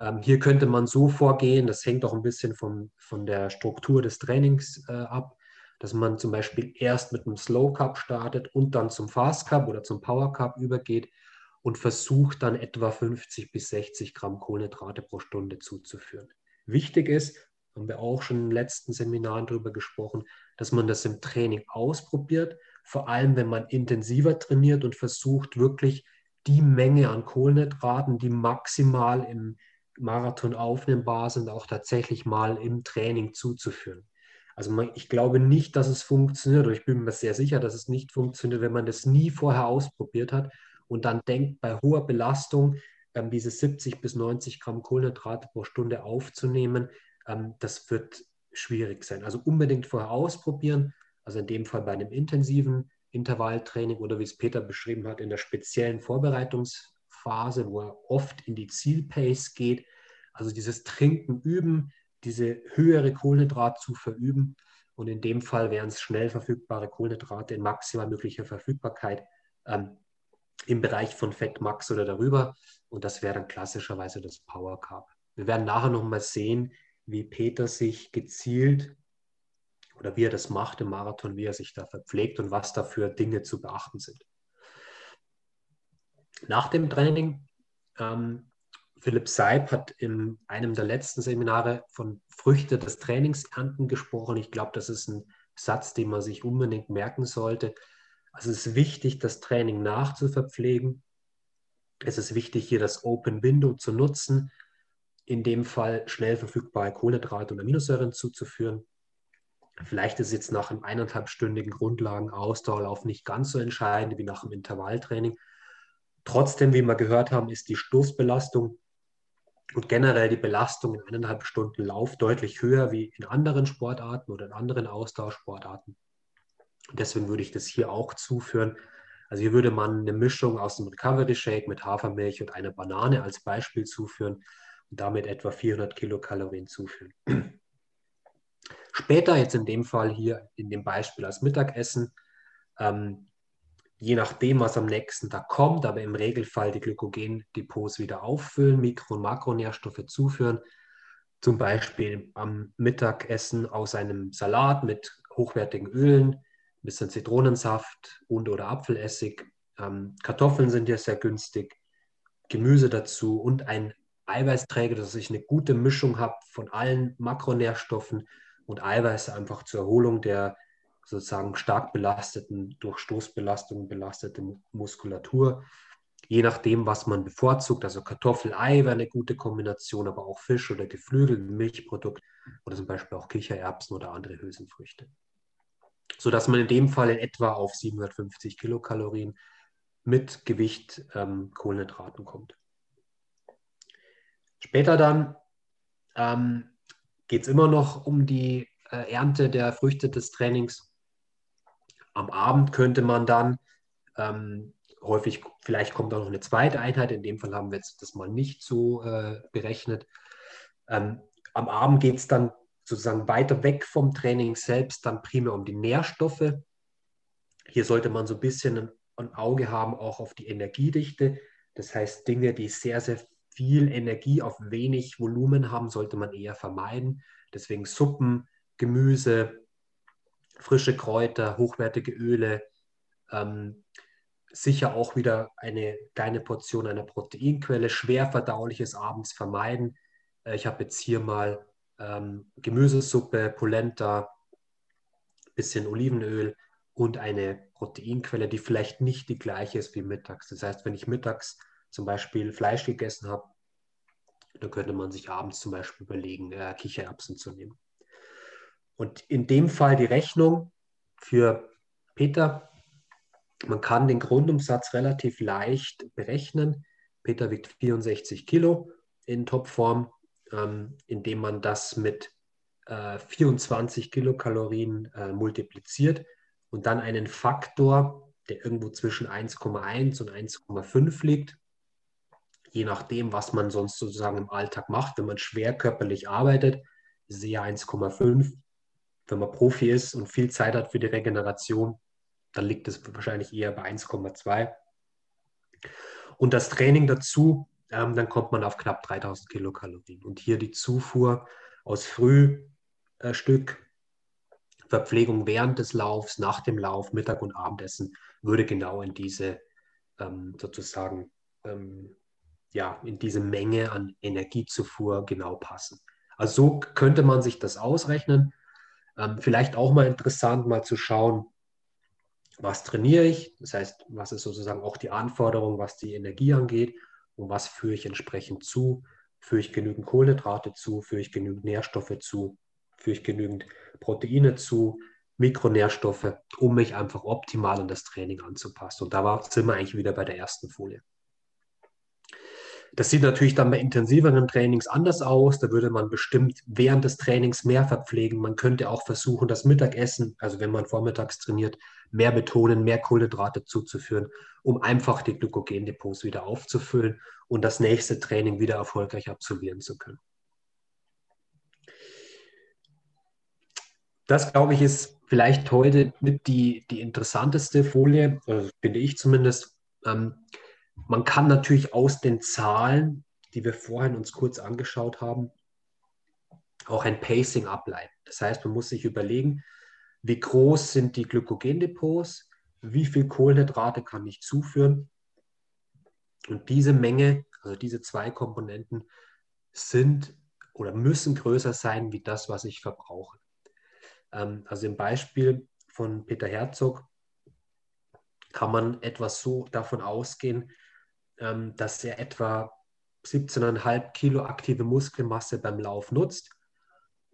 Ähm, hier könnte man so vorgehen, das hängt auch ein bisschen vom, von der Struktur des Trainings äh, ab, dass man zum Beispiel erst mit einem Slow Cup startet und dann zum Fast Cup oder zum Power Cup übergeht und versucht dann etwa 50 bis 60 Gramm Kohlenhydrate pro Stunde zuzuführen. Wichtig ist, haben wir auch schon in den letzten Seminaren darüber gesprochen, dass man das im Training ausprobiert, vor allem wenn man intensiver trainiert und versucht wirklich die Menge an Kohlenhydraten, die maximal im Marathon aufnehmbar sind, auch tatsächlich mal im Training zuzuführen. Also man, ich glaube nicht, dass es funktioniert, oder ich bin mir sehr sicher, dass es nicht funktioniert, wenn man das nie vorher ausprobiert hat und dann denkt, bei hoher Belastung ähm, diese 70 bis 90 Gramm Kohlenhydrate pro Stunde aufzunehmen, ähm, das wird schwierig sein. Also unbedingt vorher ausprobieren, also in dem Fall bei einem intensiven Intervalltraining oder wie es Peter beschrieben hat, in der speziellen Vorbereitungsphase, wo er oft in die Zielpace geht. Also dieses Trinken üben, diese höhere Kohlenhydratzufuhr üben. Und in dem Fall wären es schnell verfügbare Kohlenhydrate in maximal möglicher Verfügbarkeit ähm, im Bereich von Fett Max oder darüber. Und das wäre dann klassischerweise das Power Carb. Wir werden nachher nochmal sehen, wie Peter sich gezielt oder wie er das macht im Marathon, wie er sich da verpflegt und was dafür Dinge zu beachten sind. Nach dem Training, ähm, Philipp Seib hat in einem der letzten Seminare von Früchte des Trainings ernten gesprochen. Ich glaube, das ist ein Satz, den man sich unbedingt merken sollte. Also es ist wichtig, das Training nachzuverpflegen. Es ist wichtig, hier das Open Window zu nutzen, in dem Fall schnell verfügbare Kohlenhydrate und Aminosäuren zuzuführen. Vielleicht ist jetzt nach einem eineinhalbstündigen Grundlagen-Ausdauerlauf nicht ganz so entscheidend wie nach einem Intervalltraining. Trotzdem, wie wir gehört haben, ist die Stoßbelastung und generell die Belastung in eineinhalb Stunden Lauf deutlich höher wie in anderen Sportarten oder in anderen Austauschsportarten. Und deswegen würde ich das hier auch zuführen. Also hier würde man eine Mischung aus dem Recovery Shake mit Hafermilch und einer Banane als Beispiel zuführen und damit etwa 400 Kilokalorien zuführen. Später, jetzt in dem Fall hier in dem Beispiel als Mittagessen, ähm, je nachdem, was am nächsten Tag kommt, aber im Regelfall die Glykogendepots wieder auffüllen, Mikro- und Makronährstoffe zuführen. Zum Beispiel am Mittagessen aus einem Salat mit hochwertigen Ölen, ein bisschen Zitronensaft und oder Apfelessig. Ähm, Kartoffeln sind ja sehr günstig, Gemüse dazu und ein Eiweißträger, dass ich eine gute Mischung habe von allen Makronährstoffen und Eiweiße einfach zur Erholung der sozusagen stark belasteten, durch Stoßbelastungen belasteten Muskulatur. Je nachdem, was man bevorzugt, also Kartoffel-Ei wäre eine gute Kombination, aber auch Fisch oder Geflügel, Milchprodukt oder zum Beispiel auch Kichererbsen oder andere Hülsenfrüchte. Sodass man in dem Fall in etwa auf 750 Kilokalorien mit Gewicht ähm, Kohlenhydraten kommt. Später dann ähm, geht es immer noch um die äh, Ernte der Früchte des Trainings. Am Abend könnte man dann ähm, häufig, vielleicht kommt auch noch eine zweite Einheit, in dem Fall haben wir jetzt das mal nicht so äh, berechnet. Ähm, am Abend geht es dann sozusagen weiter weg vom Training selbst, dann primär um die Nährstoffe. Hier sollte man so ein bisschen ein, ein Auge haben, auch auf die Energiedichte. Das heißt, Dinge, die sehr, sehr viel Energie auf wenig Volumen haben, sollte man eher vermeiden. Deswegen Suppen, Gemüse, frische Kräuter, hochwertige Öle, ähm, sicher auch wieder eine kleine Portion einer Proteinquelle, schwer verdauliches abends vermeiden. Äh, ich habe jetzt hier mal ähm, Gemüsesuppe, Polenta, bisschen Olivenöl und eine Proteinquelle, die vielleicht nicht die gleiche ist wie mittags. Das heißt, wenn ich mittags zum Beispiel Fleisch gegessen habe, dann könnte man sich abends zum Beispiel überlegen, äh, Kichererbsen zu nehmen. Und in dem Fall die Rechnung für Peter. Man kann den Grundumsatz relativ leicht berechnen. Peter wiegt 64 Kilo in Topform, ähm, indem man das mit äh, 24 Kilokalorien äh, multipliziert und dann einen Faktor, der irgendwo zwischen 1,1 und 1,5 liegt, je nachdem, was man sonst sozusagen im Alltag macht. Wenn man schwer körperlich arbeitet, ist es eher 1,5 wenn man Profi ist und viel Zeit hat für die Regeneration, dann liegt es wahrscheinlich eher bei 1,2. Und das Training dazu, ähm, dann kommt man auf knapp 3000 Kilokalorien. Und hier die Zufuhr aus Frühstück, Verpflegung während des Laufs, nach dem Lauf, Mittag- und Abendessen würde genau in diese ähm, sozusagen ähm, ja, in diese Menge an Energiezufuhr genau passen. Also so könnte man sich das ausrechnen. Ähm, vielleicht auch mal interessant, mal zu schauen, was trainiere ich, das heißt, was ist sozusagen auch die Anforderung, was die Energie angeht und was führe ich entsprechend zu, führe ich genügend Kohlenhydrate zu, führe ich genügend Nährstoffe zu, führe ich genügend Proteine zu, Mikronährstoffe, um mich einfach optimal an das Training anzupassen. Und da sind wir eigentlich wieder bei der ersten Folie. Das sieht natürlich dann bei intensiveren Trainings anders aus. Da würde man bestimmt während des Trainings mehr verpflegen. Man könnte auch versuchen, das Mittagessen, also wenn man vormittags trainiert, mehr betonen, mehr Kohlenhydrate zuzuführen, um einfach die Glykogendepots wieder aufzufüllen und das nächste Training wieder erfolgreich absolvieren zu können. Das, glaube ich, ist vielleicht heute mit die, die interessanteste Folie, also finde ich zumindest. Ähm, man kann natürlich aus den Zahlen, die wir vorhin uns kurz angeschaut haben, auch ein Pacing ableiten. Das heißt, man muss sich überlegen, wie groß sind die Glykogendepots, wie viel Kohlenhydrate kann ich zuführen. Und diese Menge, also diese zwei Komponenten, sind oder müssen größer sein wie das, was ich verbrauche. Ähm, also im Beispiel von Peter Herzog kann man etwas so davon ausgehen, dass er etwa 17,5 Kilo aktive Muskelmasse beim Lauf nutzt.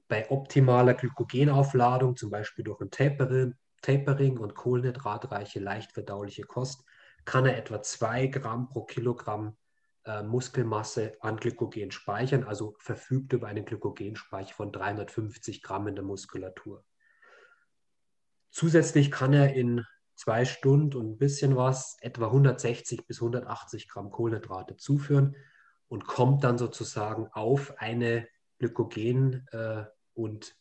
Bei optimaler Glykogenaufladung, zum Beispiel durch ein Tapering, Tapering und kohlenhydratreiche, leicht verdauliche Kost, kann er etwa 2 Gramm pro Kilogramm äh, Muskelmasse an Glykogen speichern, also verfügt über einen Glykogenspeicher von 350 Gramm in der Muskulatur. Zusätzlich kann er in zwei Stunden und ein bisschen was, etwa 160 bis 180 Gramm Kohlenhydrate zuführen und kommt dann sozusagen auf eine Glykogen- äh, und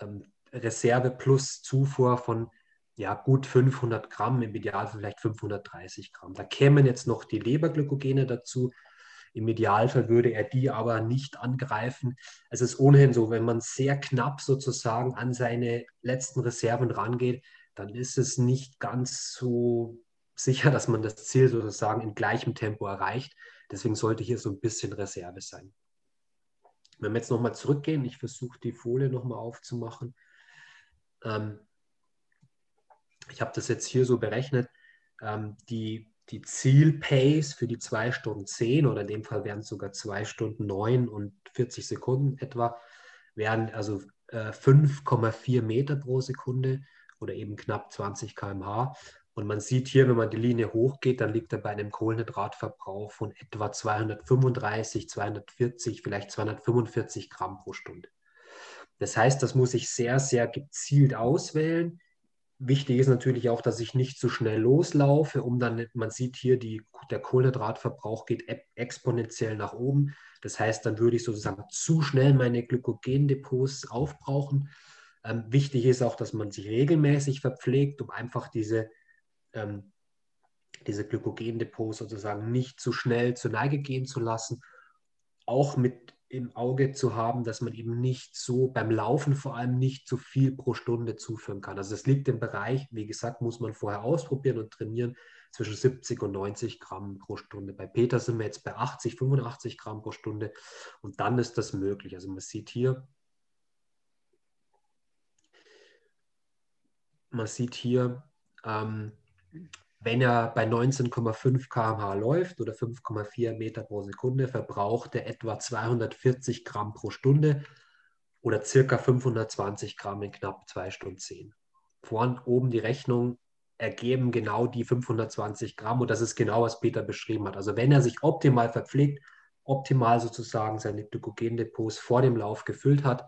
ähm, Reserve plus Zufuhr von ja, gut 500 Gramm, im Idealfall vielleicht 530 Gramm. Da kämen jetzt noch die Leberglykogene dazu. Im Idealfall würde er die aber nicht angreifen. Es ist ohnehin so, wenn man sehr knapp sozusagen an seine letzten Reserven rangeht, dann ist es nicht ganz so sicher, dass man das Ziel sozusagen in gleichem Tempo erreicht. Deswegen sollte hier so ein bisschen Reserve sein. Wenn wir jetzt nochmal zurückgehen, ich versuche die Folie nochmal aufzumachen. Ähm, ich habe das jetzt hier so berechnet. Ähm, die, die Zielpace für die 2 Stunden 10 oder in dem Fall wären es sogar 2 Stunden 9 und 40 Sekunden etwa, wären also äh, 5,4 Meter pro Sekunde oder eben knapp 20 km/h. Und man sieht hier, wenn man die Linie hochgeht, dann liegt er bei einem Kohlenhydratverbrauch von etwa 235, 240, vielleicht 245 Gramm pro Stunde. Das heißt, das muss ich sehr, sehr gezielt auswählen. Wichtig ist natürlich auch, dass ich nicht zu so schnell loslaufe, um dann, man sieht hier, die, der Kohlenhydratverbrauch geht exponentiell nach oben. Das heißt, dann würde ich sozusagen zu schnell meine Glykogendepots aufbrauchen. Ähm, wichtig ist auch, dass man sich regelmäßig verpflegt, um einfach diese, ähm, diese Glykogendepots sozusagen nicht zu schnell zur Neige gehen zu lassen auch mit im Auge zu haben, dass man eben nicht so beim Laufen vor allem nicht zu viel pro Stunde zuführen kann. Also es liegt im Bereich, wie gesagt, muss man vorher ausprobieren und trainieren zwischen 70 und 90 Gramm pro Stunde. Bei Peter sind wir jetzt bei 80, 85 Gramm pro Stunde und dann ist das möglich. Also man sieht hier, man sieht hier, ähm, wenn er bei 19,5 km/h läuft oder 5,4 Meter pro Sekunde, verbraucht er etwa 240 Gramm pro Stunde oder circa 520 Gramm in knapp 2 Stunden 10. Vorn oben die Rechnung ergeben genau die 520 Gramm und das ist genau, was Peter beschrieben hat. Also wenn er sich optimal verpflegt, optimal sozusagen seine Glykogendepots vor dem Lauf gefüllt hat,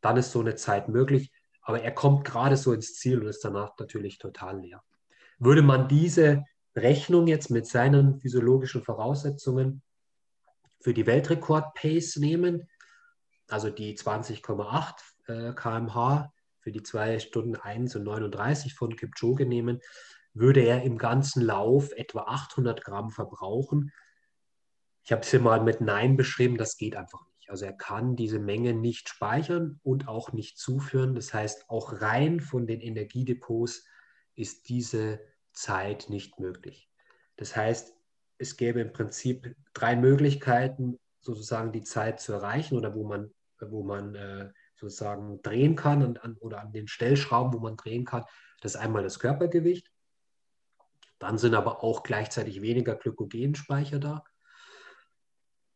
dann ist so eine Zeit möglich. Aber er kommt gerade so ins Ziel und ist danach natürlich total leer. Würde man diese Rechnung jetzt mit seinen physiologischen Voraussetzungen für die Weltrekord-Pace nehmen, also die 20,8 äh, kmh für die 2 Stunden 1 und 39 von Kipchoge nehmen, würde er im ganzen Lauf etwa 800 Gramm verbrauchen. Ich habe es hier mal mit Nein beschrieben, das geht einfach Also er kann diese Menge nicht speichern und auch nicht zuführen. Das heißt, auch rein von den Energiedepots ist diese Zeit nicht möglich. Das heißt, es gäbe im Prinzip drei Möglichkeiten, sozusagen die Zeit zu erreichen oder wo man, wo man äh, sozusagen drehen kann und an, oder an den Stellschrauben, wo man drehen kann. Das ist einmal das Körpergewicht. Dann sind aber auch gleichzeitig weniger Glykogenspeicher da.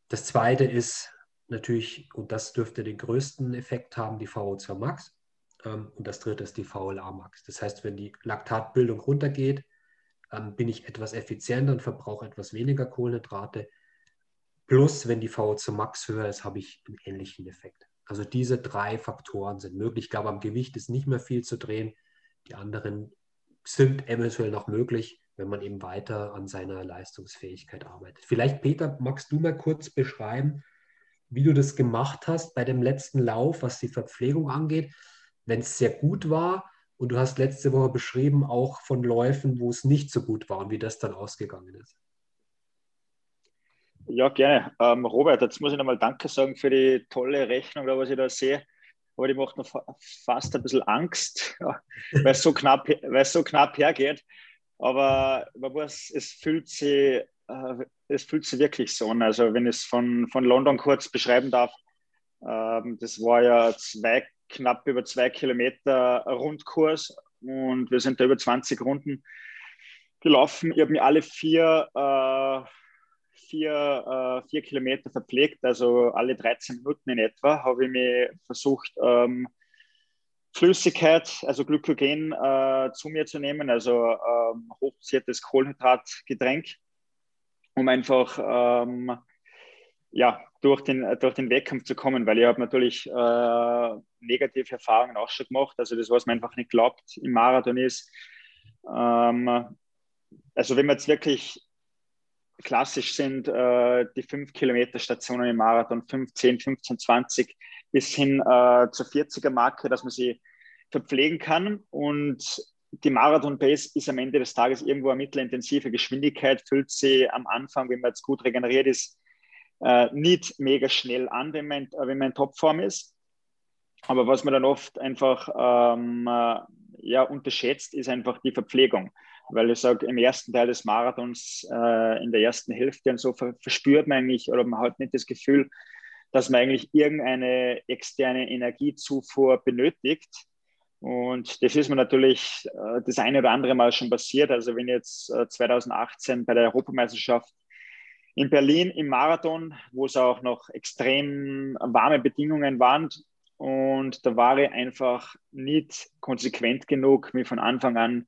Das zweite ist natürlich, und das dürfte den größten Effekt haben, die VO2 Max. Ähm, und das dritte ist die VLA Max. Das heißt, wenn die Laktatbildung runtergeht, ähm, bin ich etwas effizienter und verbrauche etwas weniger Kohlenhydrate. Plus, wenn die VO2 Max höher ist, habe ich einen ähnlichen Effekt. Also diese drei Faktoren sind möglich. Ich glaube, am Gewicht ist nicht mehr viel zu drehen. Die anderen sind eventuell noch möglich, wenn man eben weiter an seiner Leistungsfähigkeit arbeitet. Vielleicht, Peter, magst du mal kurz beschreiben, wie du das gemacht hast bei dem letzten Lauf, was die Verpflegung angeht wenn es sehr gut war. Und du hast letzte Woche beschrieben, auch von Läufen, wo es nicht so gut war und wie das dann ausgegangen ist. Ja, gerne. Ähm, Robert, jetzt muss ich nochmal Danke sagen für die tolle Rechnung, was ich da sehe. Aber die macht mir fast ein bisschen Angst, weil es so knapp, so knapp hergeht. Aber man muss, es fühlt sich, es fühlt sich wirklich so an. Also wenn ich es von, von London kurz beschreiben darf, ähm, das war ja zwei knapp über zwei Kilometer Rundkurs und wir sind da über 20 Runden gelaufen. Ich habe mich alle vier, äh, vier, äh, vier Kilometer verpflegt, also alle 13 Minuten in etwa, habe ich mir versucht, ähm, Flüssigkeit, also Glykogen äh, zu mir zu nehmen, also ähm, hochdosiertes Kohlenhydratgetränk, um einfach ähm, ja, durch den, durch den Wettkampf zu kommen, weil ich habe natürlich äh, negative Erfahrungen auch schon gemacht. Also das, was man einfach nicht glaubt im Marathon ist, ähm, also wenn wir jetzt wirklich klassisch sind, äh, die 5 Kilometer Stationen im Marathon, 15, 15, 20 bis hin äh, zur 40er Marke, dass man sie verpflegen kann und die Marathon-Pace ist am Ende des Tages irgendwo eine mittelintensive Geschwindigkeit, füllt sie am Anfang, wenn man jetzt gut regeneriert ist, äh, nicht mega schnell an, wenn man, wenn man in Topform ist. Aber was man dann oft einfach ähm, äh, ja, unterschätzt, ist einfach die Verpflegung. Weil ich sage, im ersten Teil des Marathons, äh, in der ersten Hälfte und so, verspürt man eigentlich oder man hat nicht das Gefühl, dass man eigentlich irgendeine externe Energiezufuhr benötigt. Und das ist mir natürlich äh, das eine oder andere Mal schon passiert. Also wenn jetzt äh, 2018 bei der Europameisterschaft in Berlin im Marathon, wo es auch noch extrem warme Bedingungen waren. Und da war ich einfach nicht konsequent genug, mich von Anfang an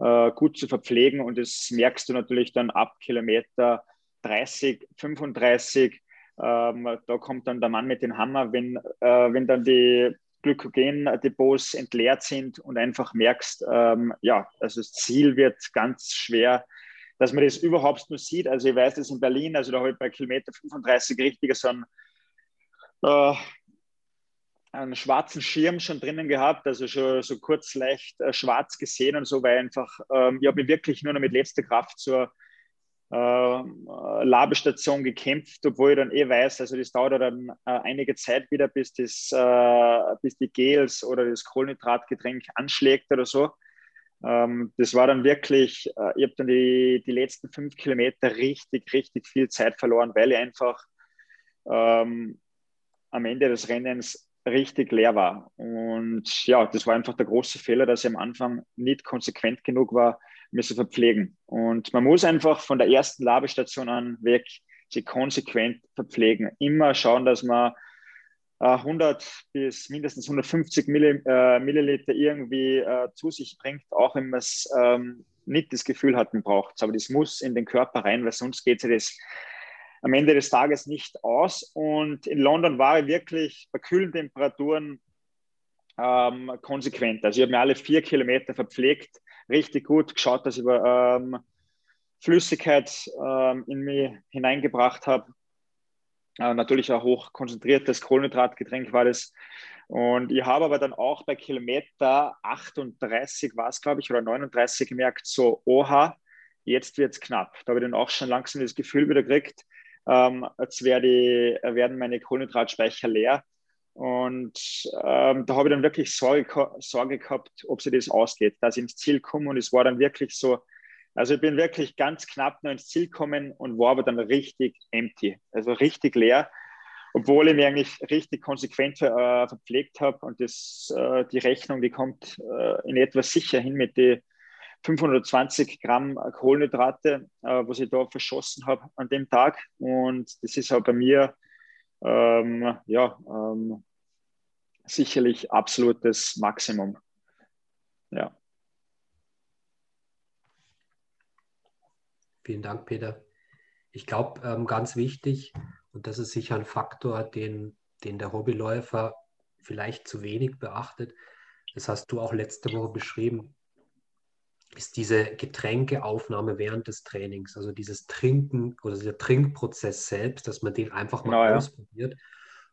äh, gut zu verpflegen. Und das merkst du natürlich dann ab Kilometer 30, 35. Ähm, da kommt dann der Mann mit dem Hammer, wenn, äh, wenn dann die Glykogendepots entleert sind und einfach merkst, ähm, ja, also das Ziel wird ganz schwer dass man das überhaupt nur sieht. Also ich weiß das in Berlin, also da habe ich bei Kilometer 35 richtig so einen, äh, einen schwarzen Schirm schon drinnen gehabt, also schon so kurz leicht äh, schwarz gesehen und so, weil einfach, ähm, ich habe mich wirklich nur noch mit letzter Kraft zur Labestation gekämpft, obwohl ich dann eh weiß, also das dauert dann äh, einige Zeit wieder, bis, das, äh, bis die Gels oder das Kohlenhydratgetränk anschlägt oder so. Ähm, das war dann wirklich, äh, ich habe dann die, die letzten fünf Kilometer richtig, richtig viel Zeit verloren, weil ich einfach ähm, am Ende des Rennens richtig leer war. Und ja, das war einfach der große Fehler, dass ich am Anfang nicht konsequent genug war, zu verpflegen. Und man muss einfach von der ersten Labestation an weg sich konsequent verpflegen. Immer schauen, dass man 100 äh, bis mindestens 150 äh, Milliliter irgendwie äh, zu sich bringt, auch wenn man es ähm, nicht das Gefühl hat, man braucht es. Aber das muss in den Körper rein, weil sonst geht das am Ende des Tages nicht aus. Und in London war ich wirklich bei kühlen Temperaturen ähm, konsequent. Also ich habe mir alle vier Kilometer verpflegt, richtig gut geschaut, dass ich ähm, Flüssigkeit ähm, in mich hineingebracht habe. Äh, natürlich ein hoch konzentriertes Kohlenhydratgetränk war das. Und ich habe aber dann auch bei Kilometer 38 war es, glaube ich, oder 39 gemerkt, so, oha, jetzt wird es knapp. Da habe ich dann auch schon langsam das Gefühl wieder gekriegt, ähm, als wär die, werden meine Kohlenhydratspeicher leer. Und ähm, da habe ich dann wirklich Sorge, Sorge gehabt, ob sie das ausgeht, dass ich ins Ziel komme. Und es war dann wirklich so, also ich bin wirklich ganz knapp noch ins Ziel gekommen und war aber dann richtig empty, also richtig leer, obwohl ich mich eigentlich richtig konsequent äh, verpflegt habe. Und das, äh, die Rechnung, die kommt äh, in etwa sicher hin mit den 520 Gramm Kohlenhydrate, äh, was ich da verschossen habe an dem Tag. Und das ist halt bei mir ähm, ja, ähm, sicherlich absolutes Maximum. Ja. Vielen Dank, Peter. Ich glaube, ähm, ganz wichtig, und das ist sicher ein Faktor, den, den der Hobbyläufer vielleicht zu wenig beachtet, das hast du auch letzte Woche beschrieben, ist diese Getränkeaufnahme während des Trainings, also dieses Trinken oder dieser Trinkprozess selbst, dass man den einfach mal genau, ausprobiert, ja.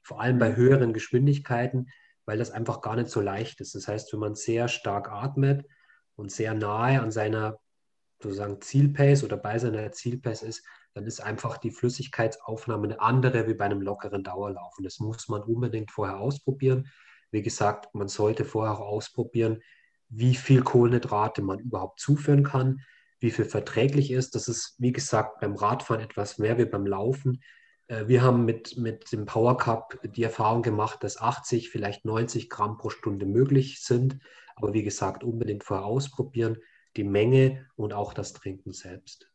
vor allem bei höheren Geschwindigkeiten, weil das einfach gar nicht so leicht ist. Das heißt, wenn man sehr stark atmet und sehr nahe an seiner sozusagen Zielpace oder bei seiner Zielpace ist, dann ist einfach die Flüssigkeitsaufnahme eine andere wie bei einem lockeren Dauerlauf. Und das muss man unbedingt vorher ausprobieren. Wie gesagt, man sollte vorher auch ausprobieren, wie viel Kohlenhydrate man überhaupt zuführen kann, wie viel verträglich ist. Das ist, wie gesagt, beim Radfahren etwas mehr wie beim Laufen. Äh, wir haben mit, mit dem Power Cup die Erfahrung gemacht, dass 80, vielleicht 90 Gramm pro Stunde möglich sind. Aber wie gesagt, unbedingt vorher ausprobieren, die Menge und auch das Trinken selbst.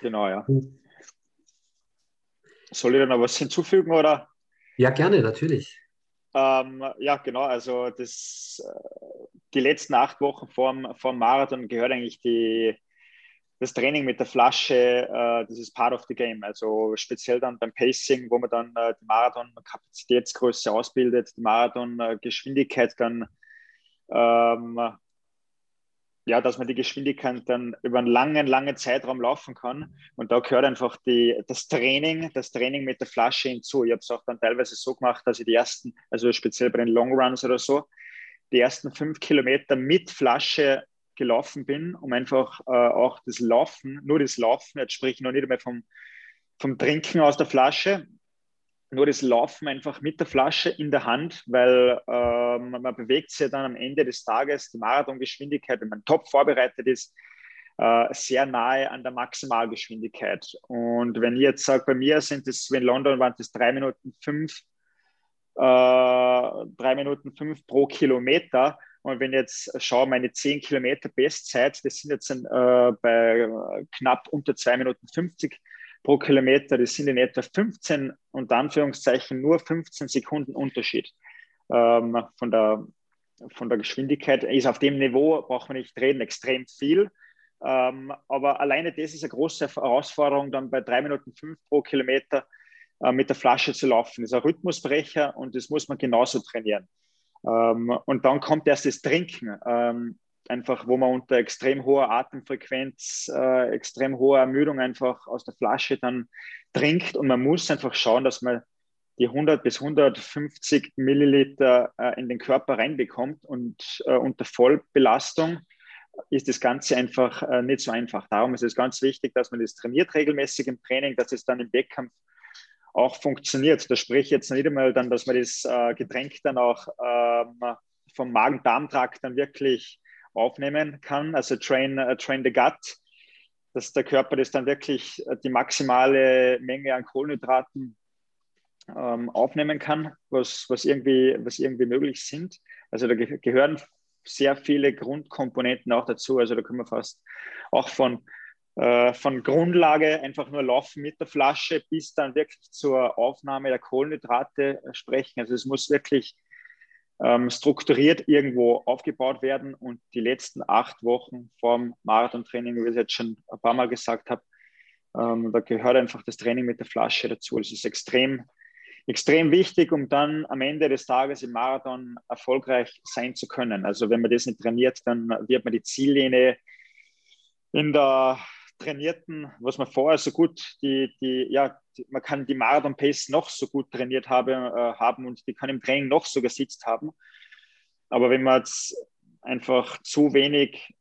Genau, ja. Soll ich da noch was hinzufügen oder? Ja, gerne, natürlich. Ähm, ja, genau. Also das, äh, die letzten acht Wochen vor dem Marathon gehört eigentlich die, das Training mit der Flasche, äh, das ist part of the game. Also speziell dann beim Pacing, wo man dann äh, die Marathon-Kapazitätsgröße ausbildet, die Marathon-Geschwindigkeit dann ähm, ja, dass man die Geschwindigkeit dann über einen langen, langen Zeitraum laufen kann. Und da gehört einfach die, das Training, das Training mit der Flasche hinzu. Ich habe es auch dann teilweise so gemacht, dass ich die ersten, also speziell bei den Long Runs oder so, die ersten fünf Kilometer mit Flasche gelaufen bin, um einfach äh, auch das Laufen, nur das Laufen, jetzt sprich ich noch nicht einmal vom, vom Trinken aus der Flasche, nur das Laufen einfach mit der Flasche in der Hand, weil äh, man, bewegt sich ja dann am Ende des Tages die Marathongeschwindigkeit, wenn man top vorbereitet ist, äh, sehr nahe an der Maximalgeschwindigkeit. Und wenn ich jetzt sage, bei mir sind es, in London waren das drei Minuten fünf, äh, drei Minuten fünf pro Kilometer. Und wenn ich jetzt schaue, meine 10 Kilometer Bestzeit, das sind jetzt äh, bei knapp unter zwei Minuten 50 pro Kilometer, das sind in etwa 15, unter Anführungszeichen nur 15 Sekunden Unterschied ähm, von, der, von der Geschwindigkeit. Ist auf dem Niveau, braucht man nicht reden, extrem viel. Ähm, aber alleine das ist eine große Herausforderung, dann bei 3 Minuten 5 pro Kilometer äh, mit der Flasche zu laufen. Das ist ein Rhythmusbrecher und das muss man genauso trainieren. Ähm, und dann kommt erst das Trinken. Ähm, einfach, wo man unter extrem hoher Atemfrequenz, äh, extrem hoher Ermüdung einfach aus der Flasche dann trinkt und man muss einfach schauen, dass man die 100 bis 150 Milliliter äh, in den Körper reinbekommt und äh, unter Vollbelastung ist das Ganze einfach äh, nicht so einfach. Darum ist es ganz wichtig, dass man das trainiert regelmäßig im Training, dass es dann im Wettkampf auch funktioniert. Da spreche ich jetzt nicht einmal dann, dass man das äh, Getränk dann auch ähm, vom Magen-Darm-Trakt dann wirklich aufnehmen kann, also train, uh, train the gut, dass der Körper das dann wirklich äh, die maximale Menge an Kohlenhydraten ähm, aufnehmen kann, was, was, irgendwie, was irgendwie möglich sind. Also da ge gehören sehr viele Grundkomponenten auch dazu. Also da können wir fast auch von, äh, von Grundlage einfach nur laufen mit der Flasche bis dann wirklich zur Aufnahme der Kohlenhydrate sprechen. Also es muss wirklich ähm, strukturiert irgendwo aufgebaut werden und die letzten acht Wochen vorm Marathontraining, wie ich es jetzt schon ein paar Mal gesagt habe, ähm, da gehört einfach das Training mit der Flasche dazu. Das ist extrem, extrem wichtig, um dann am Ende des Tages im Marathon erfolgreich sein zu können. Also wenn man das nicht trainiert, dann wird man die Ziellinie in der trainierten, was man vorher so gut, die, die, ja, die, man kann die Marathon Pace noch so gut trainiert habe, äh, haben und die kann im Training noch so gesitzt haben. Aber wenn man jetzt einfach zu wenig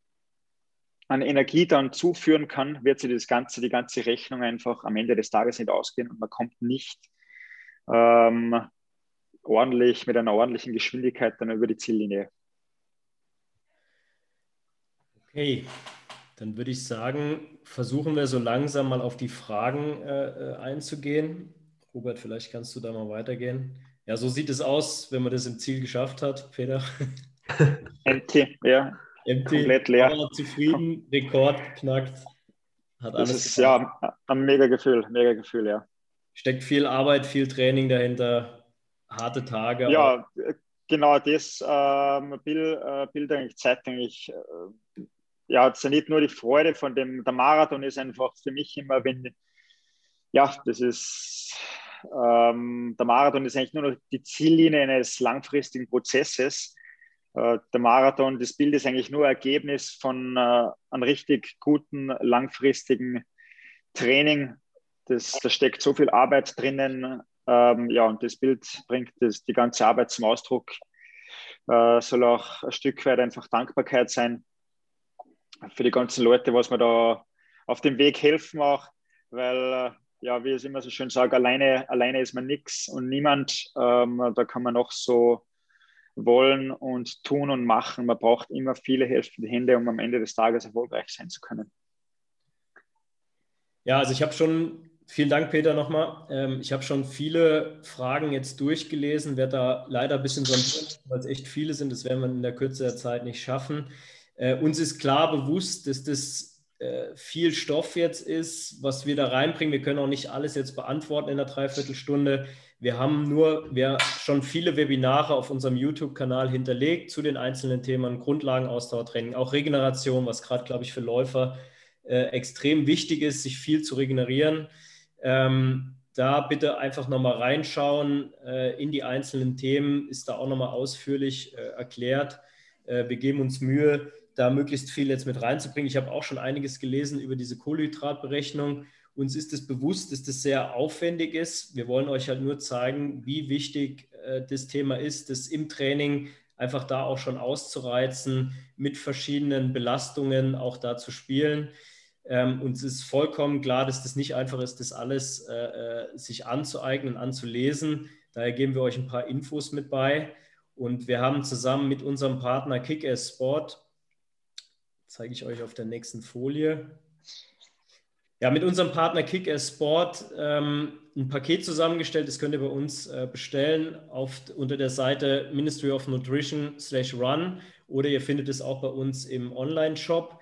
an Energie dann zuführen kann, wird sich das Ganze, die ganze Rechnung einfach am Ende des Tages nicht ausgehen und man kommt nicht ähm, ordentlich mit einer ordentlichen Geschwindigkeit dann über die Ziellinie. Okay, dann würde ich sagen, versuchen wir so langsam mal auf die Fragen äh, äh einzugehen. Robert, vielleicht kannst du da mal weitergehen. Ja, so sieht es aus, wenn man das im Ziel geschafft hat, Peter. Empty, ja. Empty, komplett leer. Zufrieden, Rekord geknackt. Hat alles das ist getan. ja ein mega Gefühl, mega Gefühl, ja. Steckt viel Arbeit, viel Training dahinter, harte Tage. Ja, genau das ähm, Bild, äh, Bild eigentlich zeigt eigentlich, äh, ja, es ist nicht nur die Freude von dem, der Marathon ist einfach für mich immer, wenn, ja, das ist, ähm, der Marathon ist eigentlich nur noch die Ziellinie eines langfristigen Prozesses. Äh, der Marathon, das Bild ist eigentlich nur Ergebnis von äh, einem richtig guten, langfristigen Training. Das, da steckt so viel Arbeit drinnen. Ähm, ja, und das Bild bringt das, die ganze Arbeit zum Ausdruck. Äh, soll auch ein Stück weit einfach Dankbarkeit sein für die ganzen Leute, was mir da auf dem Weg helfen auch, weil, äh, ja, wie ich es immer so schön sage, alleine, alleine ist man nichts und niemand. Ähm, da kann man noch so wollen und tun und machen. Man braucht immer viele helfende Hände, um am Ende des Tages erfolgreich sein zu können. Ja, also ich habe schon, vielen Dank Peter nochmal, ähm, ich habe schon viele Fragen jetzt durchgelesen, werde da leider ein bisschen sondieren, weil es echt viele sind, das werden wir in der Kürze der Zeit nicht schaffen. Äh, uns ist klar bewusst, dass das äh, viel Stoff jetzt ist, was wir da reinbringen. Wir können auch nicht alles jetzt beantworten in einer Dreiviertelstunde. Wir haben nur wir schon viele Webinare auf unserem YouTube-Kanal hinterlegt zu den einzelnen Themen, Grundlagenausdauertraining, auch Regeneration, was gerade, glaube ich, für Läufer äh, extrem wichtig ist, sich viel zu regenerieren. Ähm, da bitte einfach nochmal reinschauen äh, in die einzelnen Themen, ist da auch nochmal ausführlich äh, erklärt. Äh, wir geben uns Mühe, da möglichst viel jetzt mit reinzubringen. Ich habe auch schon einiges gelesen über diese Kohlenhydratberechnung. Uns ist es bewusst, dass das sehr aufwendig ist. Wir wollen euch halt nur zeigen, wie wichtig äh, das Thema ist, das im Training einfach da auch schon auszureizen, mit verschiedenen Belastungen auch da zu spielen. Ähm, uns ist vollkommen klar, dass das nicht einfach ist, das alles äh, äh sich anzueignen, anzulesen. Daher geben wir euch ein paar Infos mit bei. Und wir haben zusammen mit unserem Partner Kick-Ass Sport zeige ich euch auf der nächsten Folie. Ja, mit unserem Partner Kick-Ass Sport ähm, ein Paket zusammengestellt. Das könnt ihr bei uns äh, bestellen auf, unter der Seite Ministry of Nutrition slash Run oder ihr findet es auch bei uns im Online-Shop.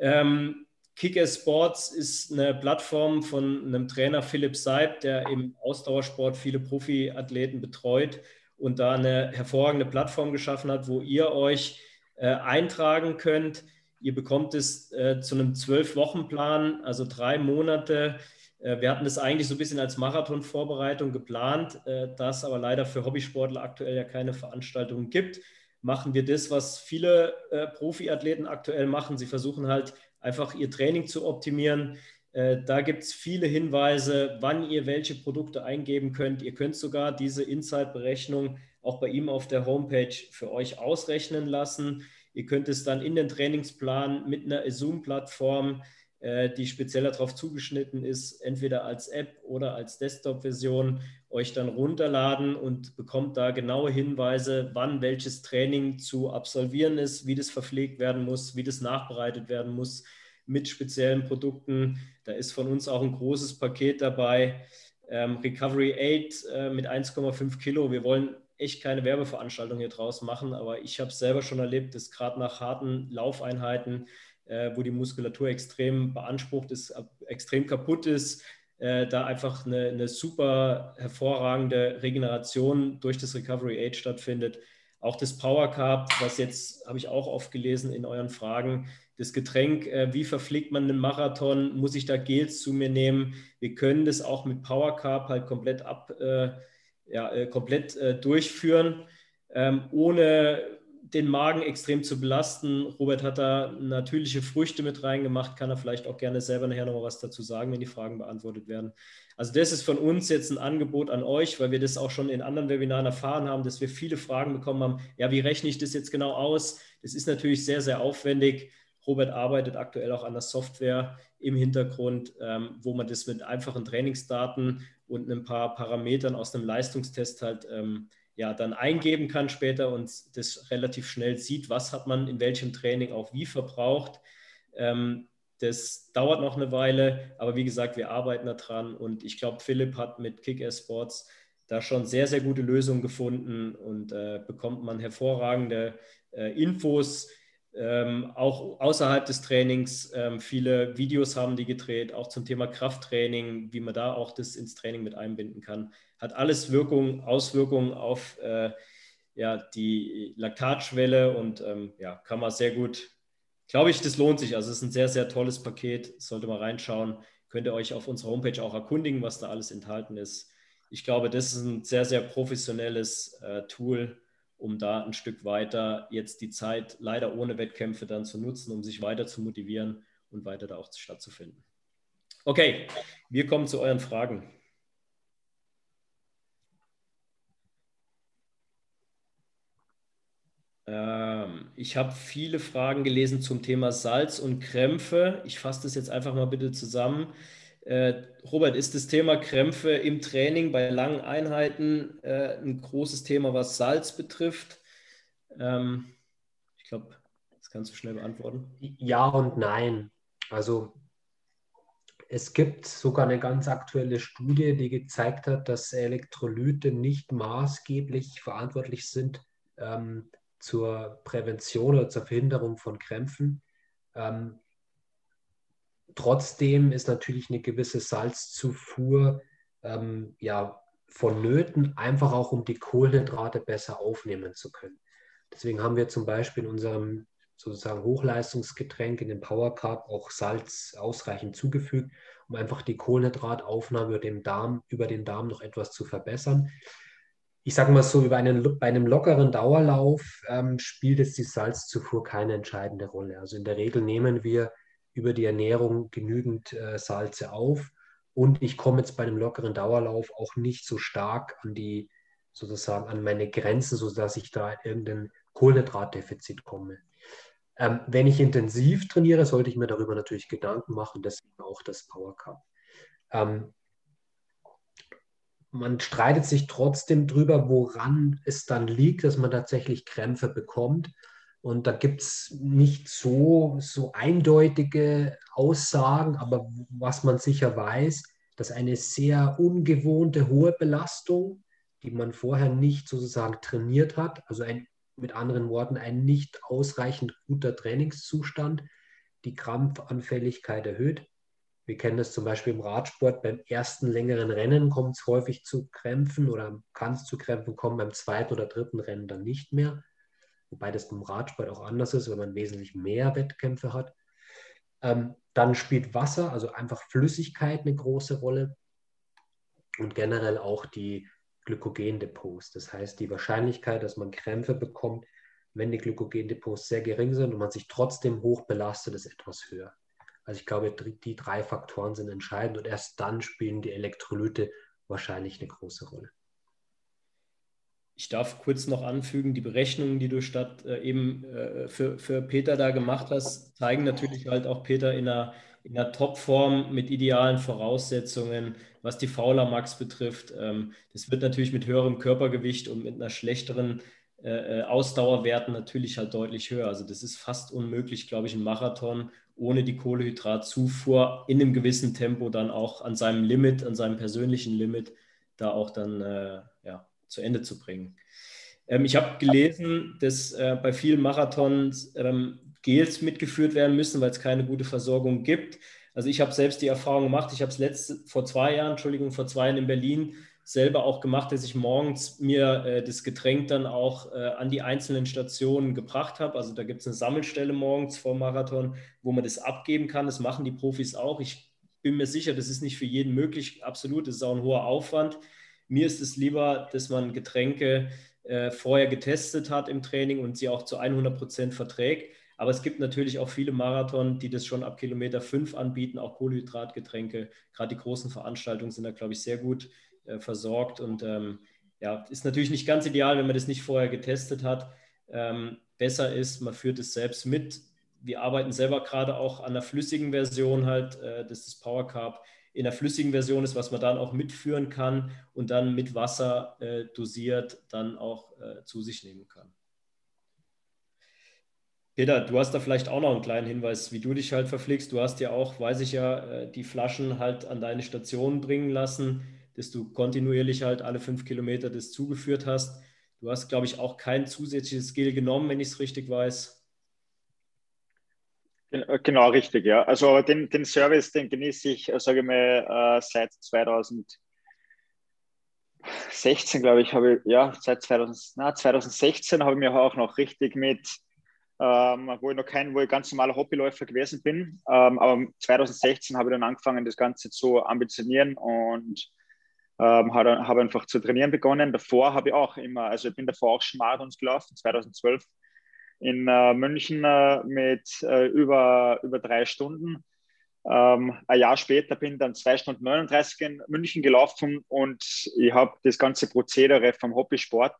Ähm, Kick-Ass Sports ist eine Plattform von einem Trainer Philipp Seib, der im Ausdauersport viele Profiathleten betreut und da eine hervorragende Plattform geschaffen hat, wo ihr euch äh, eintragen könnt Ihr bekommt es äh, zu einem Zwölf-Wochen-Plan, also drei Monate. Äh, wir hatten das eigentlich so ein bisschen als Marathon-Vorbereitung geplant, äh, da es aber leider für Hobbysportler aktuell ja keine Veranstaltungen gibt. Machen wir das, was viele äh, Profiathleten aktuell machen. Sie versuchen halt einfach ihr Training zu optimieren. Äh, da gibt es viele Hinweise, wann ihr welche Produkte eingeben könnt. Ihr könnt sogar diese Inside-Berechnung auch bei ihm auf der Homepage für euch ausrechnen lassen. Ihr könnt es dann in den Trainingsplan mit einer Zoom-Plattform äh, die speziell darauf zugeschnitten ist, entweder als App oder als Desktop-Version, euch dann runterladen und bekommt da genaue Hinweise, wann welches Training zu absolvieren ist, wie das verpflegt werden muss, wie das nachbereitet werden muss mit speziellen Produkten. Da ist von uns auch ein großes Paket dabei. Ähm, Recovery 8 äh, mit 1,5 Kilo. Wir wollen echt keine Werbeveranstaltung hier draus machen, aber ich habe es selber schon erlebt, dass gerade nach harten Laufeinheiten äh, wo die Muskulatur extrem beansprucht ist, extrem kaputt ist, äh, da einfach eine, eine, super hervorragende Regeneration durch das Recovery Age stattfindet. Auch das Power Carb, was jetzt habe ich auch oft gelesen in euren Fragen, das Getränk, äh, wie verpflegt man einen Marathon, muss ich da Gels zu mir nehmen? Wir können das auch mit Power Carb halt komplett ab, äh, ja, äh, komplett äh, durchführen, ähm, ohne den Magen extrem zu belasten. Robert hat da natürliche Früchte mit reingemacht, kann er vielleicht auch gerne selber nachher noch was dazu sagen, wenn die Fragen beantwortet werden. Also das ist von uns jetzt ein Angebot an euch, weil wir das auch schon in anderen Webinaren erfahren haben, dass wir viele Fragen bekommen haben. Ja, wie rechne ich das jetzt genau aus? Das ist natürlich sehr, sehr aufwendig. Robert arbeitet aktuell auch an der Software im Hintergrund, ähm, wo man das mit einfachen Trainingsdaten und ein paar Parametern aus einem Leistungstest halt ähm, ja, dann eingeben kann später und das relativ schnell sieht, was hat man in welchem Training auch wie verbraucht. Ähm, das dauert noch eine Weile, aber wie gesagt, wir arbeiten daran und ich glaube, Philipp hat mit Kick-Ass Sports da schon sehr, sehr gute Lösungen gefunden und äh, bekommt man hervorragende äh, Infos, ähm, auch außerhalb des Trainings. Ähm, viele Videos haben die gedreht, auch zum Thema Krafttraining, wie man da auch das ins Training mit einbinden kann hat alles Wirkung, Auswirkungen auf äh, ja, die Laktatschwelle und ähm, ja, kann man sehr gut, glaube ich, das lohnt sich. Also es ist ein sehr, sehr tolles Paket, sollte mal reinschauen. Könnt ihr euch auf unserer Homepage auch erkundigen, was da alles enthalten ist. Ich glaube, das ist ein sehr, sehr professionelles äh, Tool, um da ein Stück weiter jetzt die Zeit leider ohne Wettkämpfe dann zu nutzen, um sich weiter zu motivieren und weiter da auch stattzufinden. Okay, wir kommen zu euren Fragen. Ähm, ich habe viele Fragen gelesen zum Thema Salz und Krämpfe. Ich fasse das jetzt einfach mal bitte zusammen. Äh, Robert, ist das Thema Krämpfe im Training bei langen Einheiten äh, ein großes Thema, was Salz betrifft? Ähm, ich glaube, das kannst du schnell beantworten. Ja und nein. Also es gibt sogar eine ganz aktuelle Studie, die gezeigt hat, dass Elektrolyte nicht maßgeblich verantwortlich sind ähm, zur Prävention oder zur Verhinderung von Krämpfen. Ähm, trotzdem ist natürlich eine gewisse Salzzufuhr ähm, ja, vonnöten, einfach auch um die Kohlenhydrate besser aufnehmen zu können. Deswegen haben wir zum Beispiel in unserem sozusagen Hochleistungsgetränk in den Power Carb auch Salz ausreichend zugefügt, um einfach die Kohlenhydrataufnahme über den Darm, über den Darm noch etwas zu verbessern ich sage mal so, über einen, bei einem lockeren Dauerlauf ähm, spielt jetzt die Salzzufuhr keine entscheidende Rolle. Also in der Regel nehmen wir über die Ernährung genügend äh, Salze auf und ich komme jetzt bei einem lockeren Dauerlauf auch nicht so stark an die sozusagen an meine Grenzen, sodass ich da in irgendein Kohlenhydratdefizit komme. Ähm, wenn ich intensiv trainiere, sollte ich mir darüber natürlich Gedanken machen, deswegen auch das Power Cup. Ähm, man streitet sich trotzdem drüber, woran es dann liegt, dass man tatsächlich Krämpfe bekommt. Und da gibt es nicht so, so eindeutige Aussagen, aber was man sicher weiß, dass eine sehr ungewohnte hohe Belastung, die man vorher nicht sozusagen trainiert hat, also ein, mit anderen Worten ein nicht ausreichend guter Trainingszustand, die Krampfanfälligkeit erhöht. Wir kennen das zum Beispiel im Radsport. Beim ersten längeren Rennen kommt es häufig zu Krämpfen oder kann es zu Krämpfen kommen. Beim zweiten oder dritten Rennen dann nicht mehr. Wobei das beim Radsport auch anders ist, wenn man wesentlich mehr Wettkämpfe hat. Ähm, dann spielt Wasser, also einfach Flüssigkeit, eine große Rolle. Und generell auch die Glykogendepots. Das heißt, die Wahrscheinlichkeit, dass man Krämpfe bekommt, wenn die Glykogendepots sehr gering sind und man sich trotzdem hoch belastet, ist etwas höher. Also ich glaube, die drei Faktoren sind entscheidend und erst dann spielen die Elektrolyte wahrscheinlich eine große Rolle. Ich darf kurz noch anfügen, die Berechnungen, die du statt äh, eben äh, für, für Peter da gemacht hast, zeigen natürlich halt auch Peter in einer, in einer Topform mit idealen Voraussetzungen, was die Fauler Max betrifft. Ähm, das wird natürlich mit höherem Körpergewicht und mit einer schlechteren äh, äh, Ausdauerwerten natürlich halt deutlich höher. Also das ist fast unmöglich, glaube ich, ein Marathon ohne die Kohlehydratzufuhr in einem gewissen Tempo dann auch an seinem Limit, an seinem persönlichen Limit da auch dann äh, ja, zu Ende zu bringen. Ähm, ich habe gelesen, dass äh, bei vielen Marathons ähm, Gels mitgeführt werden müssen, weil es keine gute Versorgung gibt. Also ich habe selbst die Erfahrung gemacht, ich habe es letzte, vor zwei Jahren, Entschuldigung, vor zwei Jahren in Berlin selber auch gemacht, dass ich morgens mir äh, das Getränk dann auch äh, an die einzelnen Stationen gebracht habe. Also da gibt es eine Sammelstelle morgens vor Marathon, wo man das abgeben kann. Das machen die Profis auch. Ich bin mir sicher, das ist nicht für jeden möglich. Absolut, das ist auch ein hoher Aufwand. Mir ist es lieber, dass man Getränke äh, vorher getestet hat im Training und sie auch zu 100 Prozent verträgt. Aber es gibt natürlich auch viele Marathon, die das schon ab Kilometer 5 anbieten, auch Kohlenhydratgetränke. Gerade die großen Veranstaltungen sind da, glaube ich, sehr gut äh, versorgt. Und ähm, ja, ist natürlich nicht ganz ideal, wenn man das nicht vorher getestet hat. Ähm, besser ist, man führt es selbst mit. Wir arbeiten selber gerade auch an einer flüssigen Version halt, äh, das ist Power Carb in der flüssigen Version ist, was man dann auch mitführen kann und dann mit Wasser äh, dosiert dann auch äh, zu sich nehmen kann. Peter, du hast da vielleicht auch noch einen kleinen Hinweis, wie du dich halt verpflegst. Du hast ja auch, weiß ich ja, äh, die Flaschen halt an deine Station bringen lassen, dass du kontinuierlich halt alle fünf Kilometer das zugeführt hast. Du hast, glaube ich, auch kein zusätzliches Gel genommen, wenn ich es richtig weiß. Äh, genau, richtig, ja. Also den, den Service, den genieße ich, äh, sage ich mal, äh, seit 2016, glaube ich, habe ich, ja, seit 2000, na, 2016 habe ich mir auch noch richtig mit, ähm, wo ich noch kein, wo ich ganz normaler Hobbyläufer gewesen bin. Ähm, aber 2016 habe ich dann angefangen, das Ganze zu ambitionieren und ähm, habe hab einfach zu trainieren begonnen. Davor habe ich auch immer, also ich bin davor auch schon Marathons gelaufen, 2012 in äh, München äh, mit äh, über, über drei Stunden. Ähm, ein Jahr später bin ich dann zwei Stunden 39 in München gelaufen und ich habe das ganze Prozedere vom Hobbysport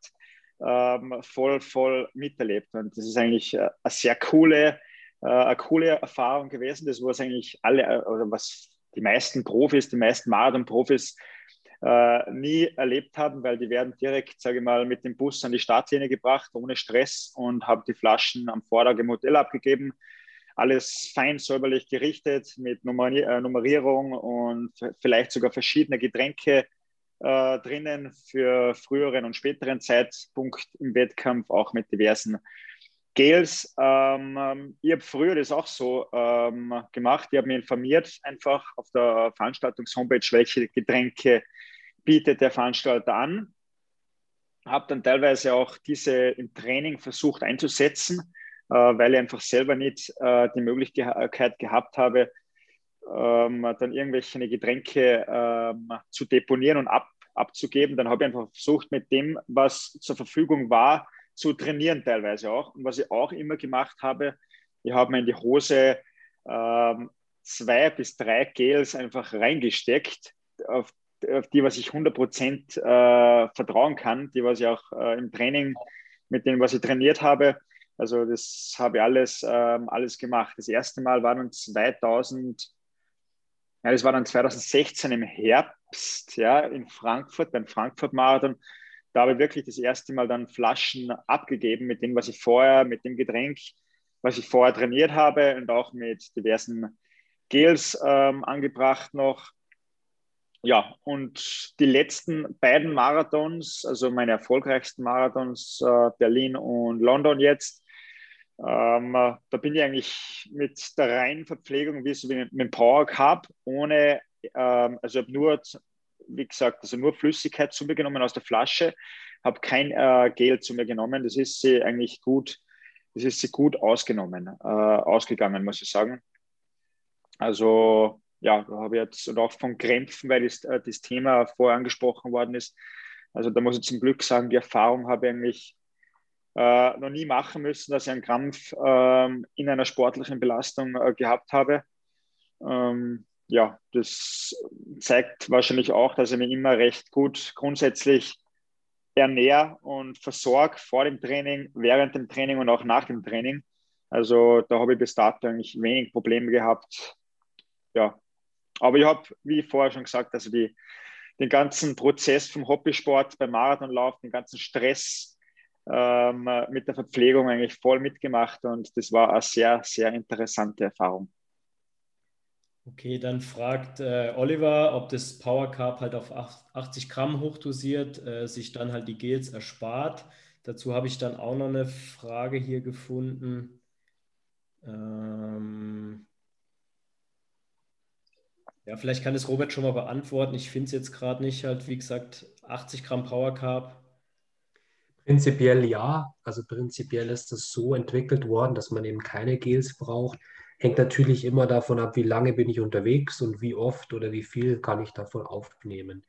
ähm, voll, voll miterlebt. Und das ist eigentlich eine sehr coole, eine coole Erfahrung gewesen. Das, was eigentlich alle, oder was die meisten Profis, die meisten Marathon-Profis äh, nie erlebt haben, weil die werden direkt, sage ich mal, mit dem Bus an die Startlinie gebracht, ohne Stress und haben die Flaschen am Vortag im abgegeben. Alles fein säuberlich gerichtet mit Nummeri äh, Nummerierung und vielleicht sogar verschiedene Getränke äh, drinnen für früheren und späteren Zeitpunkt im Wettkampf, auch mit diversen Gels. Ähm, ähm ich habe früher das auch so ähm, gemacht. Ich habe mich informiert einfach auf der Veranstaltungs-Homepage, welche Getränke bietet der Veranstalter an. Habe dann teilweise auch diese im Training versucht einzusetzen, äh, weil ich einfach selber nicht äh, die Möglichkeit gehabt habe, ähm, dann irgendwelche Getränke ähm, zu deponieren und ab, abzugeben. Dann habe ich einfach versucht, mit dem, was zur Verfügung war, zu trainieren teilweise auch. Und was ich auch immer gemacht habe, ich habe mir in die Hose ähm, zwei bis drei Gels einfach reingesteckt, auf auf die, was ich 100% äh, vertrauen kann, die, was ich auch äh, im Training, mit denen, was ich trainiert habe. Also das habe ich alles, ähm, alles gemacht. Das erste Mal war dann 2000, ja, das war dann 2016 im Herbst, ja, in Frankfurt, beim Frankfurt-Marathon. Da habe ich wirklich das erste Mal dann Flaschen abgegeben mit dem, was ich vorher, mit dem Getränk, was ich vorher trainiert habe und auch mit diversen Gels ähm, angebracht noch. Ja, und die letzten beiden Marathons, also meine erfolgreichsten Marathons, äh, Berlin und London jetzt, ähm, da bin ich eigentlich mit der reinen Verpflegung, wie so wie mit dem Power Cup, ohne, ähm, also habe nur, wie gesagt, also nur Flüssigkeit zu mir genommen aus der Flasche, habe kein äh, Gel zu mir genommen. Das ist sie eigentlich gut, das ist sie gut ausgenommen, äh, ausgegangen, muss ich sagen. Also ja, da habe ich jetzt und auch von Krämpfen, weil das, äh, das Thema vorher angesprochen worden ist. Also da muss ich zum Glück sagen, die Erfahrung habe ich eigentlich äh, noch nie machen müssen, dass ich einen Krampf ähm, in einer sportlichen Belastung äh, gehabt habe. Ähm, ja, das zeigt wahrscheinlich auch, dass ich mich immer recht gut grundsätzlich ernähre und versorge vor dem Training, während dem Training und auch nach dem Training. Also da habe ich bis dato eigentlich wenig Probleme gehabt. Ja, aber ich habe, wie vorher schon gesagt, also die, den ganzen Prozess vom Hobbysport beim Marathonlauf, den ganzen Stress ähm, mit der Verpflegung eigentlich voll mitgemacht und das war eine sehr, sehr interessante Erfahrung. Okay, dann fragt äh, Oliver, ob das Power Carb halt auf 80 Gramm hochdosiert äh, sich dann halt die Gels erspart. Dazu habe ich dann auch noch eine Frage hier gefunden. Ähm ja, vielleicht kann es Robert schon mal beantworten. Ich finde es jetzt gerade nicht, halt wie gesagt, 80 Gramm Power Carb. Prinzipiell ja. Also prinzipiell ist das so entwickelt worden, dass man eben keine Gels braucht. Hängt natürlich immer davon ab, wie lange bin ich unterwegs und wie oft oder wie viel kann ich davon aufnehmen.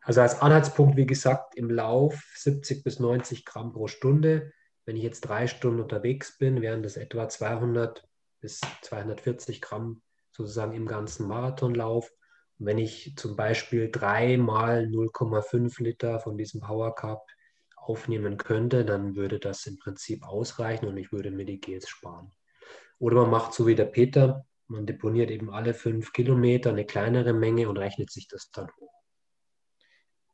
Also als Anhaltspunkt, wie gesagt, im Lauf 70 bis 90 Gramm pro Stunde. Wenn ich jetzt drei Stunden unterwegs bin, wären das etwa 200 bis 240 Gramm sozusagen im ganzen Marathonlauf. Und wenn ich zum Beispiel dreimal 0,5 Liter von diesem Power Cup aufnehmen könnte, dann würde das im Prinzip ausreichen und ich würde mir die Gels sparen. Oder man macht so wie der Peter, man deponiert eben alle fünf Kilometer eine kleinere Menge und rechnet sich das dann hoch.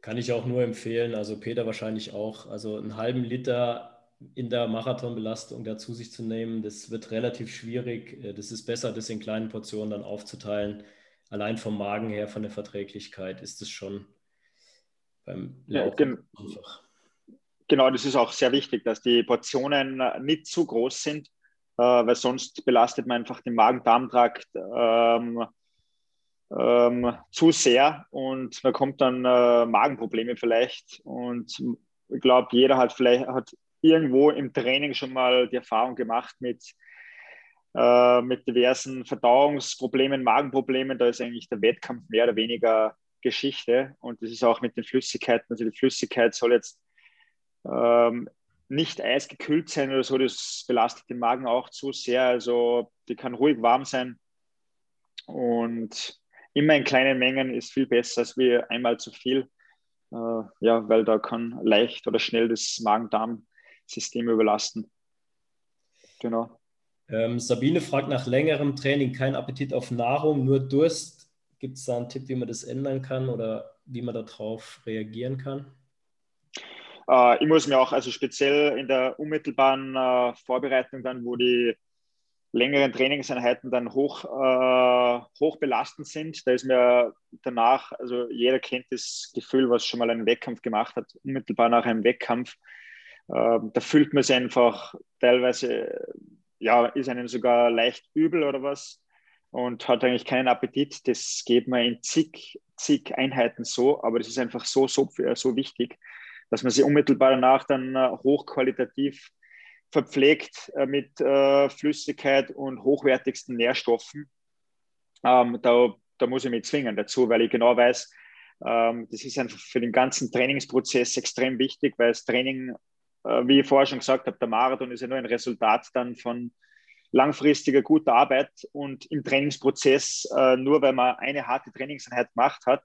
Kann ich auch nur empfehlen, also Peter wahrscheinlich auch, also einen halben Liter in der Marathonbelastung dazu sich zu nehmen, das wird relativ schwierig. Äh, das ist besser, das in kleinen Portionen dann aufzuteilen. Allein vom Magen her, von der Verträglichkeit ist es schon beim Laufen ja, einfach. Genau, das ist auch sehr wichtig, dass die Portionen nicht zu groß sind, weil sonst belastet man einfach den Magen-Darm-Trakt ähm, ähm, zu sehr und man kommt dann äh, Magenprobleme vielleicht. Und ich glaube, jeder hat vielleicht hat irgendwo im Training schon mal die Erfahrung gemacht mit, äh, mit diversen Verdauungsproblemen, Magenproblemen. Da ist eigentlich der Wettkampf mehr oder weniger Geschichte. Und das ist auch mit den Flüssigkeiten. Also die Flüssigkeit soll jetzt ähm, nicht eisgekühlt sein oder so, das belastet den Magen auch zu sehr. Also die kann ruhig warm sein. Und immer in kleinen Mengen ist viel besser als wie einmal zu viel. Äh, ja, weil da kann leicht oder schnell das Magen-Darm-System überlasten. Genau. Ähm, Sabine fragt nach längerem Training kein Appetit auf Nahrung, nur Durst. Gibt es da einen Tipp, wie man das ändern kann oder wie man darauf reagieren kann? Äh, ich muss mir auch, also speziell in der unmittelbaren äh, Vorbereitung dann, wo die längeren Trainingseinheiten dann hoch, äh, hoch belastend sind, da ist mir danach, also jeder kennt das Gefühl, was schon mal einen Wettkampf gemacht hat, unmittelbar nach einem Wettkampf, äh, da fühlt man sich einfach teilweise, ja, ist einem sogar leicht übel oder was und hat eigentlich keinen Appetit. Das geht mir in zig, zig Einheiten so, aber das ist einfach so, so, so wichtig dass man sie unmittelbar danach dann äh, hochqualitativ verpflegt äh, mit äh, Flüssigkeit und hochwertigsten Nährstoffen. Ähm, da, da muss ich mich zwingen dazu, weil ich genau weiß, ähm, das ist einfach für den ganzen Trainingsprozess extrem wichtig, weil das Training, äh, wie ich vorher schon gesagt habe, der Marathon ist ja nur ein Resultat dann von langfristiger guter Arbeit und im Trainingsprozess, äh, nur weil man eine harte Trainingseinheit gemacht hat,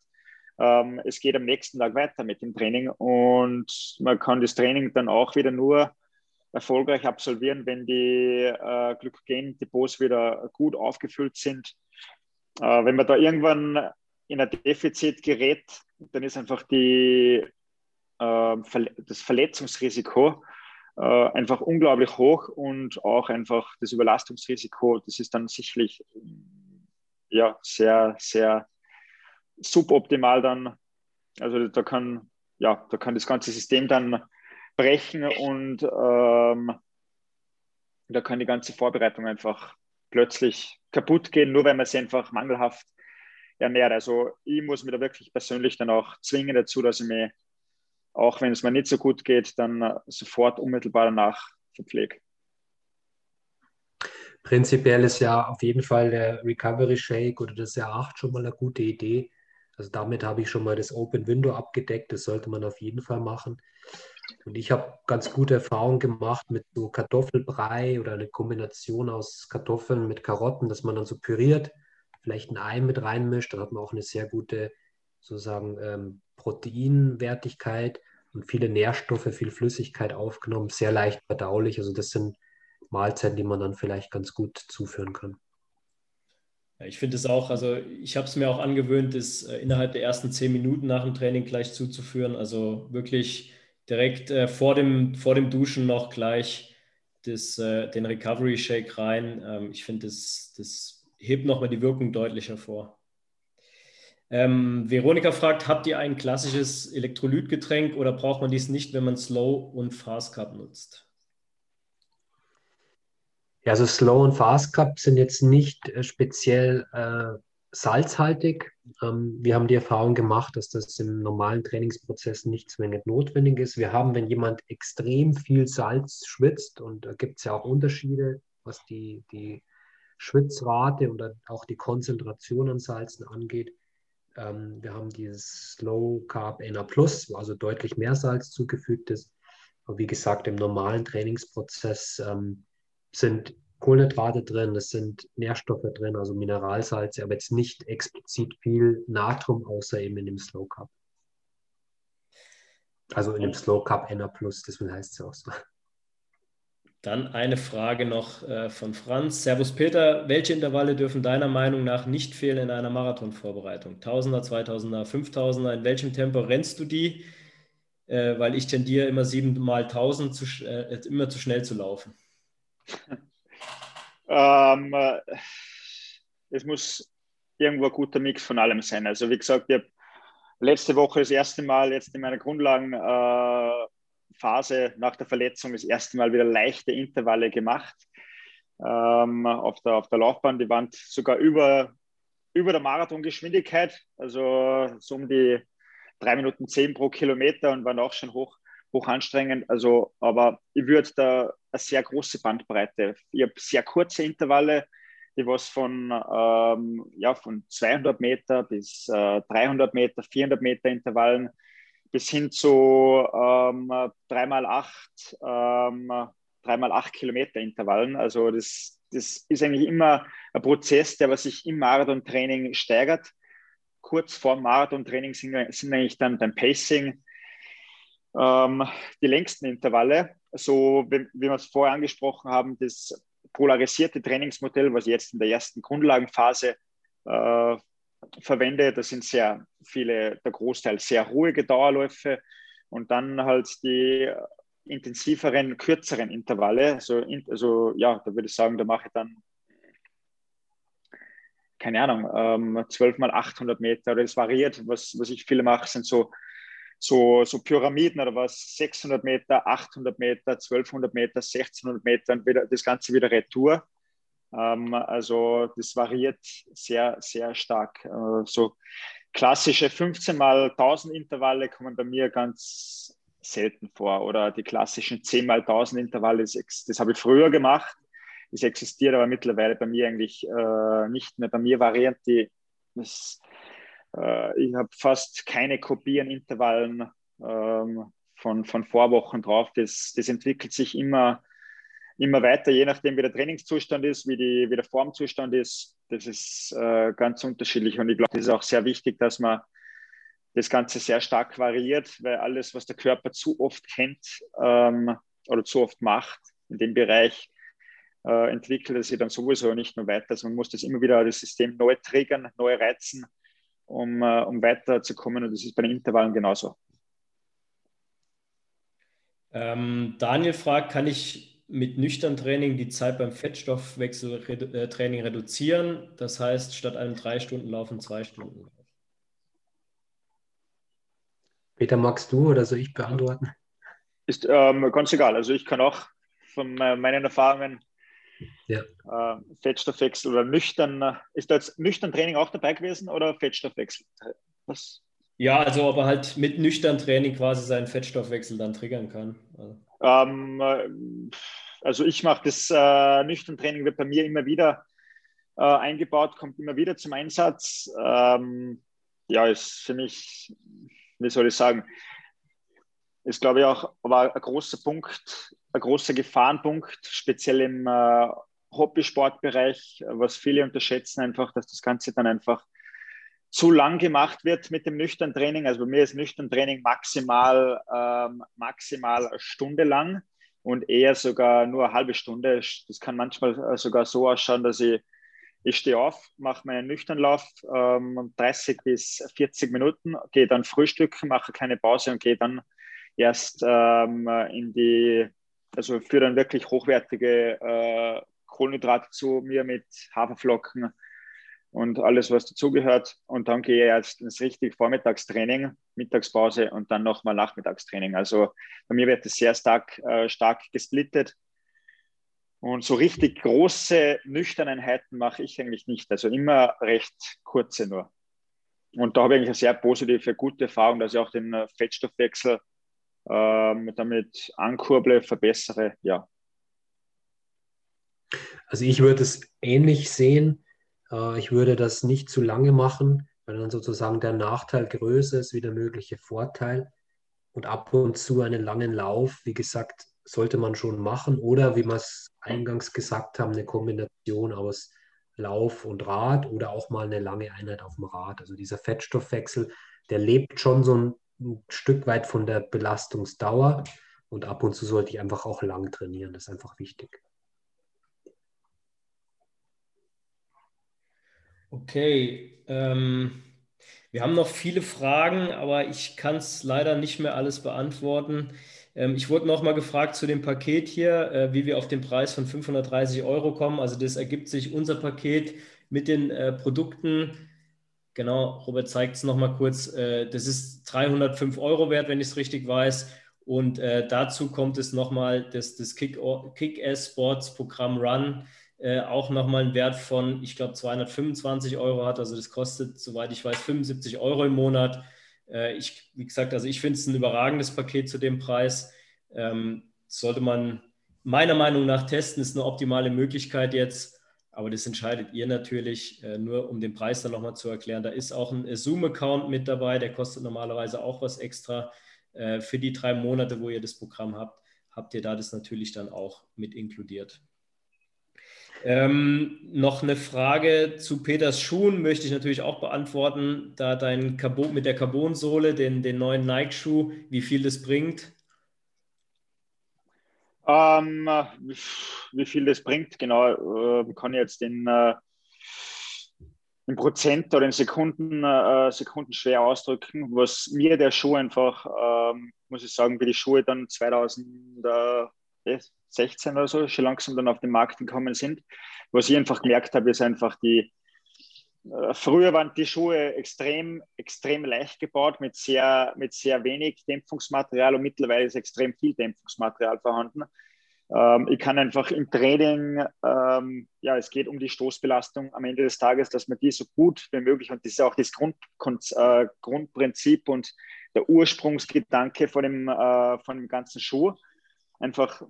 ähm, es geht am nächsten Tag weiter mit dem Training und man kann das Training dann auch wieder nur erfolgreich absolvieren, wenn die äh, Glykogen-Depots wieder gut aufgefüllt sind. Äh, wenn man da irgendwann in ein Defizit gerät, dann ist einfach die, äh, das Verletzungsrisiko äh, einfach unglaublich hoch und auch einfach das Überlastungsrisiko, das ist dann sicherlich ja, sehr, sehr suboptimal dann. Also da kann, ja, da kann das ganze System dann brechen und ähm, da kann die ganze Vorbereitung einfach plötzlich kaputt gehen, nur weil man sie einfach mangelhaft ernährt. Also ich muss mir da wirklich persönlich dann auch zwingen dazu, dass ich mich, auch wenn es mir nicht so gut geht, dann sofort unmittelbar danach verpflege. Prinzipiell ist ja auf jeden Fall der Recovery Shake oder das R8 schon mal eine gute Idee. Also damit habe ich schon mal das Open Window abgedeckt. Das sollte man auf jeden Fall machen. Und ich habe ganz gute Erfahrungen gemacht mit so Kartoffelbrei oder eine Kombination aus Kartoffeln mit Karotten, dass man dann so püriert, vielleicht ein Ei mit reinmischt. Dann hat man auch eine sehr gute sozusagen ähm, Proteinwertigkeit. und viele Nährstoffe, viel Flüssigkeit aufgenommen, sehr leicht verdaulich. Also das sind Mahlzeiten, die man dann vielleicht ganz gut zuführen kann. Ich finde es auch, also ich habe es mir auch angewöhnt, es äh, innerhalb der ersten zehn Minuten nach dem Training gleich zuzuführen. Also wirklich direkt äh, vor, dem, vor dem Duschen noch gleich das, äh, den Recovery Shake rein. Ähm, ich finde, das, das hebt nochmal die Wirkung deutlich hervor. Ähm, Veronika fragt, habt ihr ein klassisches Elektrolytgetränk oder braucht man dies nicht, wenn man Slow und Fast Cup nutzt? Ja, also Slow und Fast Cup sind jetzt nicht äh, speziell äh, salzhaltig. Ähm, wir haben die Erfahrung gemacht, dass das im normalen Trainingsprozess nicht zwingend notwendig ist. Wir haben, wenn jemand extrem viel Salz schwitzt, und da gibt es ja auch Unterschiede, was die, die Schwitzrate oder auch die Konzentration an Salzen angeht. Ähm, wir haben dieses Slow Carb NA Plus, wo also deutlich mehr Salz zugefügt ist. Aber wie gesagt, im normalen Trainingsprozess ähm, sind Kohlenhydrate drin, es sind Nährstoffe drin, also Mineralsalze, aber jetzt nicht explizit viel Natrium, außer eben in dem Slow Cup. Also in dem Slow Cup NA+, deswegen heißt es ja auch so. Dann eine Frage noch äh, von Franz. Servus Peter, welche Intervalle dürfen deiner Meinung nach nicht fehlen in einer Marathonvorbereitung? 1000er, 2000er, 5000er, in welchem Tempo rennst du die? Äh, weil ich tendiere immer 7 mal 1000 zu, äh, immer zu schnell zu laufen. Ähm, äh, es muss irgendwo ein guter Mix von allem sein. Also wie gesagt, ich habe letzte Woche das erste Mal jetzt in meiner Grundlagenphase äh, nach der Verletzung das erste Mal wieder leichte Intervalle gemacht ähm, auf, der, auf der Laufbahn. Die waren sogar über, über der Marathongeschwindigkeit, also so um die drei Minuten zehn pro Kilometer und waren auch schon hoch hoch anstrengend. Also, aber ich würde da eine sehr große Bandbreite. Ich habe sehr kurze Intervalle, die was von, ähm, ja, von 200 Meter bis äh, 300 Meter, 400 Meter Intervallen bis hin zu ähm, 3x8, ähm, 3x8 Kilometer Intervallen. Also das, das ist eigentlich immer ein Prozess, der was sich im Marathontraining steigert. Kurz vor Marathontraining sind, sind eigentlich dann beim Pacing, ähm, die längsten Intervalle, so wie, wie wir es vorher angesprochen haben, das polarisierte Trainingsmodell, was ich jetzt in der ersten Grundlagenphase äh, verwende, das sind sehr viele, der Großteil sehr ruhige Dauerläufe und dann halt die intensiveren, kürzeren Intervalle. Also, also ja, da würde ich sagen, da mache ich dann keine Ahnung, ähm, 12 mal 800 Meter oder es variiert. Was, was ich viele mache, sind so so, so Pyramiden oder was, 600 Meter, 800 Meter, 1200 Meter, 1600 Meter und wieder, das Ganze wieder Retour. Ähm, also das variiert sehr, sehr stark. Äh, so klassische 15 mal 1000 Intervalle kommen bei mir ganz selten vor oder die klassischen 10 mal 1000 Intervalle, das, das habe ich früher gemacht. Das existiert aber mittlerweile bei mir eigentlich äh, nicht mehr. Bei mir variiert die, das, äh, ich habe fast keine Kopierenintervallen ähm, von, von Vorwochen drauf. Das, das entwickelt sich immer, immer weiter, je nachdem, wie der Trainingszustand ist, wie, die, wie der Formzustand ist. Das ist äh, ganz unterschiedlich und ich glaube, das ist auch sehr wichtig, dass man das Ganze sehr stark variiert, weil alles, was der Körper zu oft kennt ähm, oder zu oft macht in dem Bereich, äh, entwickelt er sich dann sowieso nicht mehr weiter. Also man muss das immer wieder das System neu triggern, neu reizen um, äh, um weiterzukommen. Und das ist bei den Intervallen genauso. Ähm, Daniel fragt, kann ich mit nüchtern Training die Zeit beim Fettstoffwechseltraining reduzieren? Das heißt, statt einem drei Stunden laufen zwei Stunden. Peter, magst du oder soll ich beantworten? Ist ähm, ganz egal. Also ich kann auch von meinen Erfahrungen ja. Äh, Fettstoffwechsel oder nüchtern. Ist da jetzt nüchtern Training auch dabei gewesen oder Fettstoffwechsel? Was? Ja, also ob er halt mit nüchtern Training quasi seinen Fettstoffwechsel dann triggern kann. Also, ähm, äh, also ich mache das äh, nüchtern Training wird bei mir immer wieder äh, eingebaut, kommt immer wieder zum Einsatz. Ähm, ja, ist für mich, wie soll ich sagen, ist glaube ich auch aber ein großer Punkt ein großer Gefahrenpunkt, speziell im äh, Hobbysportbereich, was viele unterschätzen, einfach, dass das Ganze dann einfach zu lang gemacht wird mit dem nüchtern Training. Also bei mir ist nüchtern Training maximal, ähm, maximal eine Stunde lang und eher sogar nur eine halbe Stunde. Das kann manchmal sogar so ausschauen, dass ich, ich stehe auf, mache meinen Nüchternlauf ähm, 30 bis 40 Minuten, gehe dann frühstücken, mache keine Pause und gehe dann erst ähm, in die, also für dann wirklich hochwertige äh, Kohlenhydrate zu mir mit Haferflocken, und alles, was dazugehört. Und dann gehe ich jetzt ins richtige Vormittagstraining, Mittagspause und dann nochmal Nachmittagstraining. Also bei mir wird es sehr stark, äh, stark gesplittet. Und so richtig große Nüchterneinheiten mache ich eigentlich nicht. Also immer recht kurze nur. Und da habe ich eigentlich eine sehr positive, gute Erfahrung, dass ich auch den äh, Fettstoffwechsel ähm, damit ankurble, verbessere. Ja. Also ich würde es ähnlich sehen äh, ich würde das nicht zu lange machen, weil dann sozusagen der Nachteil größer ist wie der mögliche Vorteil. Und ab und zu einen langen Lauf, wie gesagt, sollte man schon machen. Oder wie wir es eingangs gesagt haben, eine Kombination aus Lauf und Rad oder auch mal eine lange Einheit auf dem Rad. Also dieser Fettstoffwechsel, der lebt schon so ein, ein Stück weit von der Belastungsdauer. Und ab und zu sollte ich einfach auch lang trainieren. Das ist einfach wichtig. Okay, ähm, wir haben noch viele Fragen, aber ich kann es leider nicht mehr alles beantworten. Ähm, ich wurde noch mal gefragt zu dem Paket hier, äh, wie wir auf den Preis von 530 Euro kommen. Also das ergibt sich unser Paket mit den äh, Produkten. Genau, Robert zeigt es noch mal kurz. Äh, das ist 305 Euro wert, wenn ich es richtig weiß. Und äh, dazu kommt es nochmal das, das Kick-Ass-Sports-Programm Run äh, auch nochmal einen Wert von, ich glaube, 225 Euro hat. Also das kostet, soweit ich weiß, 75 Euro im Monat. Ich, wie gesagt, also ich finde es ein überragendes Paket zu dem Preis. Ähm, sollte man meiner Meinung nach testen, ist eine optimale Möglichkeit jetzt. Aber das entscheidet ihr natürlich, äh, nur um den Preis dann nochmal zu erklären. Da ist auch ein Zoom-Account mit dabei, der kostet normalerweise auch was extra. Äh, für die drei Monate, wo ihr das Programm habt, habt ihr da das natürlich dann auch mit inkludiert. Ähm, noch eine Frage zu Peters Schuhen möchte ich natürlich auch beantworten. Da dein Carbon mit der Carbonsohle, den, den neuen Nike-Schuh, wie viel das bringt? Ähm, wie viel das bringt, genau, äh, kann ich jetzt in, äh, in Prozent oder in Sekunden, äh, Sekunden schwer ausdrücken. Was mir der Schuh einfach, ähm, muss ich sagen, wie die Schuhe dann 2000 16 oder so, schon langsam dann auf den Markt gekommen sind. Was ich einfach gemerkt habe, ist einfach die, früher waren die Schuhe extrem, extrem leicht gebaut mit sehr, mit sehr wenig Dämpfungsmaterial und mittlerweile ist extrem viel Dämpfungsmaterial vorhanden. Ähm, ich kann einfach im Training, ähm, ja, es geht um die Stoßbelastung am Ende des Tages, dass man die so gut wie möglich, und das ist auch das Grund, äh, Grundprinzip und der Ursprungsgedanke von dem, äh, von dem ganzen Schuh, einfach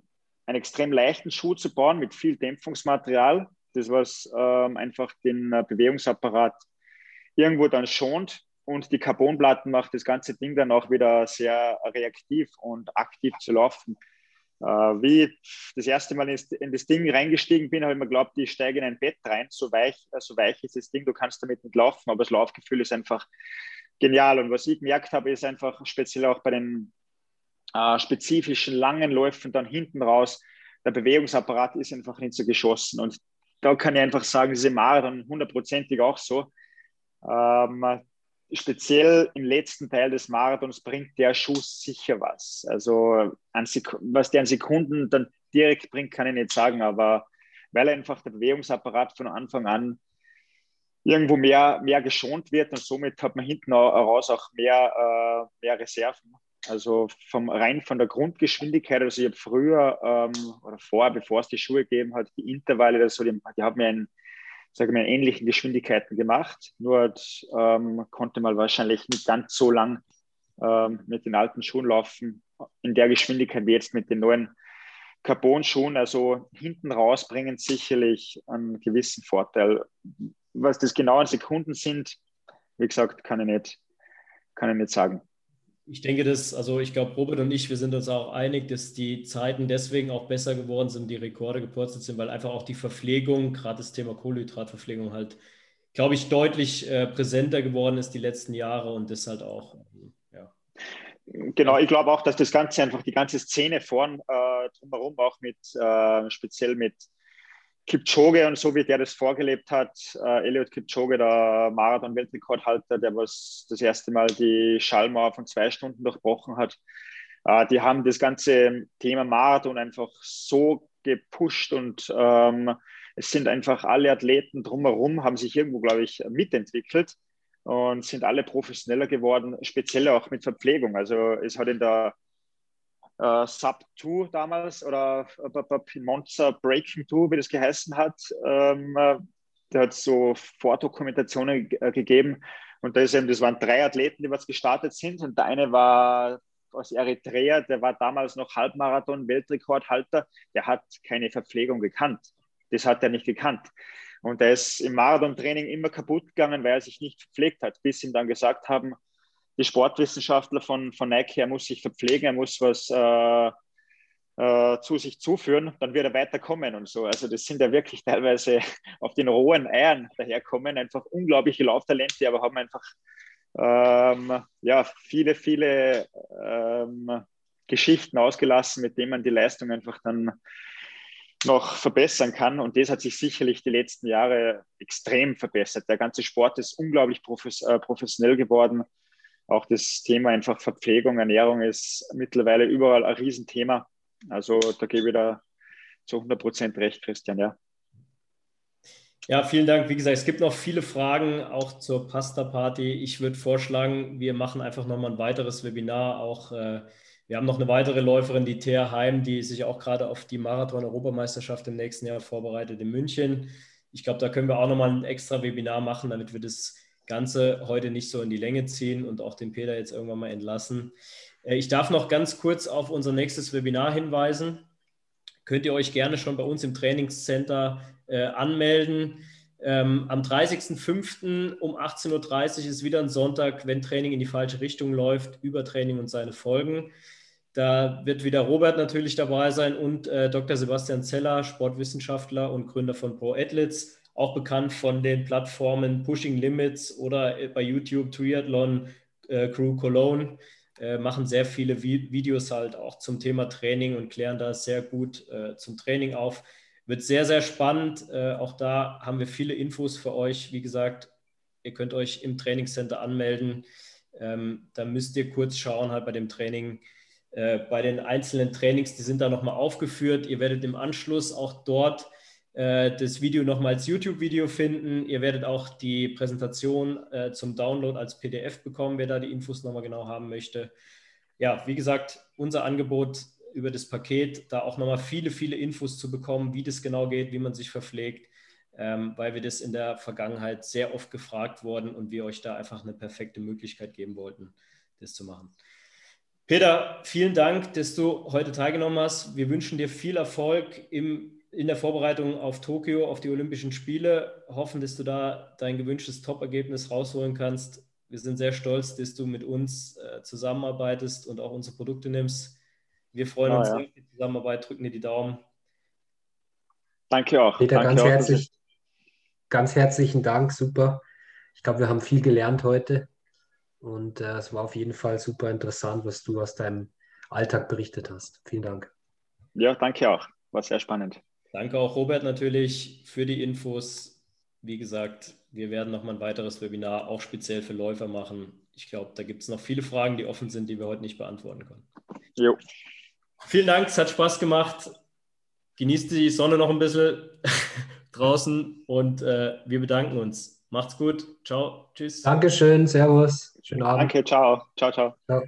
einen extrem leichten Schuh zu bauen mit viel Dämpfungsmaterial, das was ähm, einfach den äh, Bewegungsapparat irgendwo dann schont und die Carbonplatten macht das ganze Ding dann auch wieder sehr reaktiv und aktiv zu laufen. Äh, wie ich das erste Mal in, das Ding reingestiegen bin, habe ich mir geglaubt, ich steige in ein Bett rein, so weich, äh, so weich ist das Ding, du kannst damit nicht laufen, aber das Laufgefühl ist einfach genial. Und was ich gemerkt habe, ist einfach speziell auch bei den äh, spezifischen langen Läufen dann hinten raus, der Bewegungsapparat ist einfach nicht so geschossen. Und da kann ich einfach sagen, diese Marathon hundertprozentig auch so. Ähm, speziell im letzten Teil des Marathons bringt der Schuss sicher was. Also was der an Sekunden dann direkt bringt, kann ich nicht sagen, aber weil einfach der Bewegungsapparat von Anfang an irgendwo mehr, mehr geschont wird und somit hat man hinten raus auch mehr, äh, mehr Reserven. Also vom, rein von der Grundgeschwindigkeit, also ich habe früher ähm, oder vor, bevor es die Schuhe gegeben hat, die Intervalle, also die, die haben mir in, sage mal, ähnlichen Geschwindigkeiten gemacht. Nur ähm, konnte man wahrscheinlich nicht ganz so lang ähm, mit den alten Schuhen laufen, in der Geschwindigkeit wie jetzt mit den neuen Carbon-Schuhen. Also hinten raus bringen sicherlich einen gewissen Vorteil. Was das genau in Sekunden sind, wie gesagt, kann ich nicht, kann ich nicht sagen. Ich denke, dass, also ich glaube, Robert und ich, wir sind uns auch einig, dass die Zeiten deswegen auch besser geworden sind, die Rekorde gepurzelt sind, weil einfach auch die Verpflegung, gerade das Thema Kohlenhydratverpflegung halt glaube ich, deutlich äh, präsenter geworden ist die letzten Jahre und das halt auch. Ja. Genau, ich glaube auch, dass das Ganze einfach die ganze Szene vorn äh, drumherum auch mit äh, speziell mit Kipchoge und so, wie der das vorgelebt hat, äh, Elliot Kipchoge, der Marathon-Weltrekordhalter, der was das erste Mal die Schallmauer von zwei Stunden durchbrochen hat, äh, die haben das ganze Thema Marathon einfach so gepusht und ähm, es sind einfach alle Athleten drumherum, haben sich irgendwo, glaube ich, mitentwickelt und sind alle professioneller geworden, speziell auch mit Verpflegung. Also es hat in der äh, Sub 2 damals oder äh, Breaking 2, wie das geheißen hat, ähm, äh, der hat so Vordokumentationen äh, gegeben und da ist eben, das waren drei Athleten, die was gestartet sind und der eine war aus Eritrea, der war damals noch Halbmarathon-Weltrekordhalter, der hat keine Verpflegung gekannt. Das hat er nicht gekannt. Und er ist im Marathon-Training immer kaputt gegangen, weil er sich nicht verpflegt hat, bis ihm dann gesagt haben, die Sportwissenschaftler von, von Nike, er muss sich verpflegen, er muss was äh, äh, zu sich zuführen, dann wird er weiterkommen und so. Also das sind ja wirklich teilweise auf den rohen Eiern daherkommen, einfach unglaubliche Lauftalente, aber haben einfach ähm, ja, viele, viele ähm, Geschichten ausgelassen, mit denen man die Leistung einfach dann noch verbessern kann. Und das hat sich sicherlich die letzten Jahre extrem verbessert. Der ganze Sport ist unglaublich äh, professionell geworden. Auch das Thema einfach Verpflegung, Ernährung ist mittlerweile überall ein Riesenthema. Also da gebe ich da zu 100 Prozent recht, Christian, ja. Ja, vielen Dank. Wie gesagt, es gibt noch viele Fragen auch zur Pasta-Party. Ich würde vorschlagen, wir machen einfach nochmal ein weiteres Webinar. Auch äh, wir haben noch eine weitere Läuferin, die Thea Heim, die sich auch gerade auf die Marathon-Europameisterschaft im nächsten Jahr vorbereitet in München. Ich glaube, da können wir auch nochmal ein extra Webinar machen, damit wir das Ganze heute nicht so in die Länge ziehen und auch den Peter jetzt irgendwann mal entlassen. Äh, ich darf noch ganz kurz auf unser nächstes Webinar hinweisen. Könnt ihr euch gerne schon bei uns im Trainingscenter äh, anmelden. Ähm, am 30.05. um 18.30 Uhr ist wieder ein Sonntag, wenn Training in die falsche Richtung läuft, Übertraining und seine Folgen. Da wird wieder Robert natürlich dabei sein und äh, Dr. Sebastian Zeller, Sportwissenschaftler und Gründer von Pro Athletes auch bekannt von den Plattformen Pushing Limits oder äh, bei YouTube Triathlon äh, Crew Cologne, äh, machen sehr viele Vi Videos halt auch zum Thema Training und klären da sehr gut äh, zum Training auf. Wird sehr, sehr spannend. Äh, auch da haben wir viele Infos für euch. Wie gesagt, ihr könnt euch im Trainingscenter anmelden. Ähm, da müsst ihr kurz schauen, halt bei dem Training, äh, bei den einzelnen Trainings, die sind da nochmal aufgeführt. Ihr werdet im Anschluss auch dort das Video nochmal als YouTube-Video finden. Ihr werdet auch die Präsentation äh, zum Download als PDF bekommen, wer da die Infos nochmal genau haben möchte. Ja, wie gesagt, unser Angebot über das Paket, da auch nochmal viele, viele Infos zu bekommen, wie das genau geht, wie man sich verpflegt, ähm, weil wir das in der Vergangenheit sehr oft gefragt wurden und wir euch da einfach eine perfekte Möglichkeit geben wollten, das zu machen. Peter, vielen Dank, dass du heute teilgenommen hast. Wir wünschen dir viel Erfolg im in der Vorbereitung auf Tokio, auf die Olympischen Spiele. Hoffen, dass du da dein gewünschtes Top-Ergebnis rausholen kannst. Wir sind sehr stolz, dass du mit uns äh, zusammenarbeitest und auch unsere Produkte nimmst. Wir freuen oh, uns ja. auf die Zusammenarbeit, drücken dir die Daumen. Danke auch. Peter, Danke ganz, auch. Herzlich, ganz herzlichen Dank, super. Ich glaube, wir haben viel gelernt heute und äh, es war auf jeden Fall super interessant, was du aus deinem Alltag berichtet hast. Vielen Dank. Ja, danke auch. War sehr spannend. Danke auch Robert natürlich für die Infos. Wie gesagt, wir werden noch mal ein weiteres Webinar auch speziell für Läufer machen. Ich glaube, da gibt es noch viele Fragen, die offen sind, die wir heute nicht beantworten können. Jo. Vielen Dank, es hat Spaß gemacht. Genießt die Sonne noch ein bisschen draußen und äh, wir bedanken uns. Macht's gut. Ciao. Tschüss. Dankeschön. Servus. Schönen Abend. Danke. Ciao. Ciao, ciao. ciao.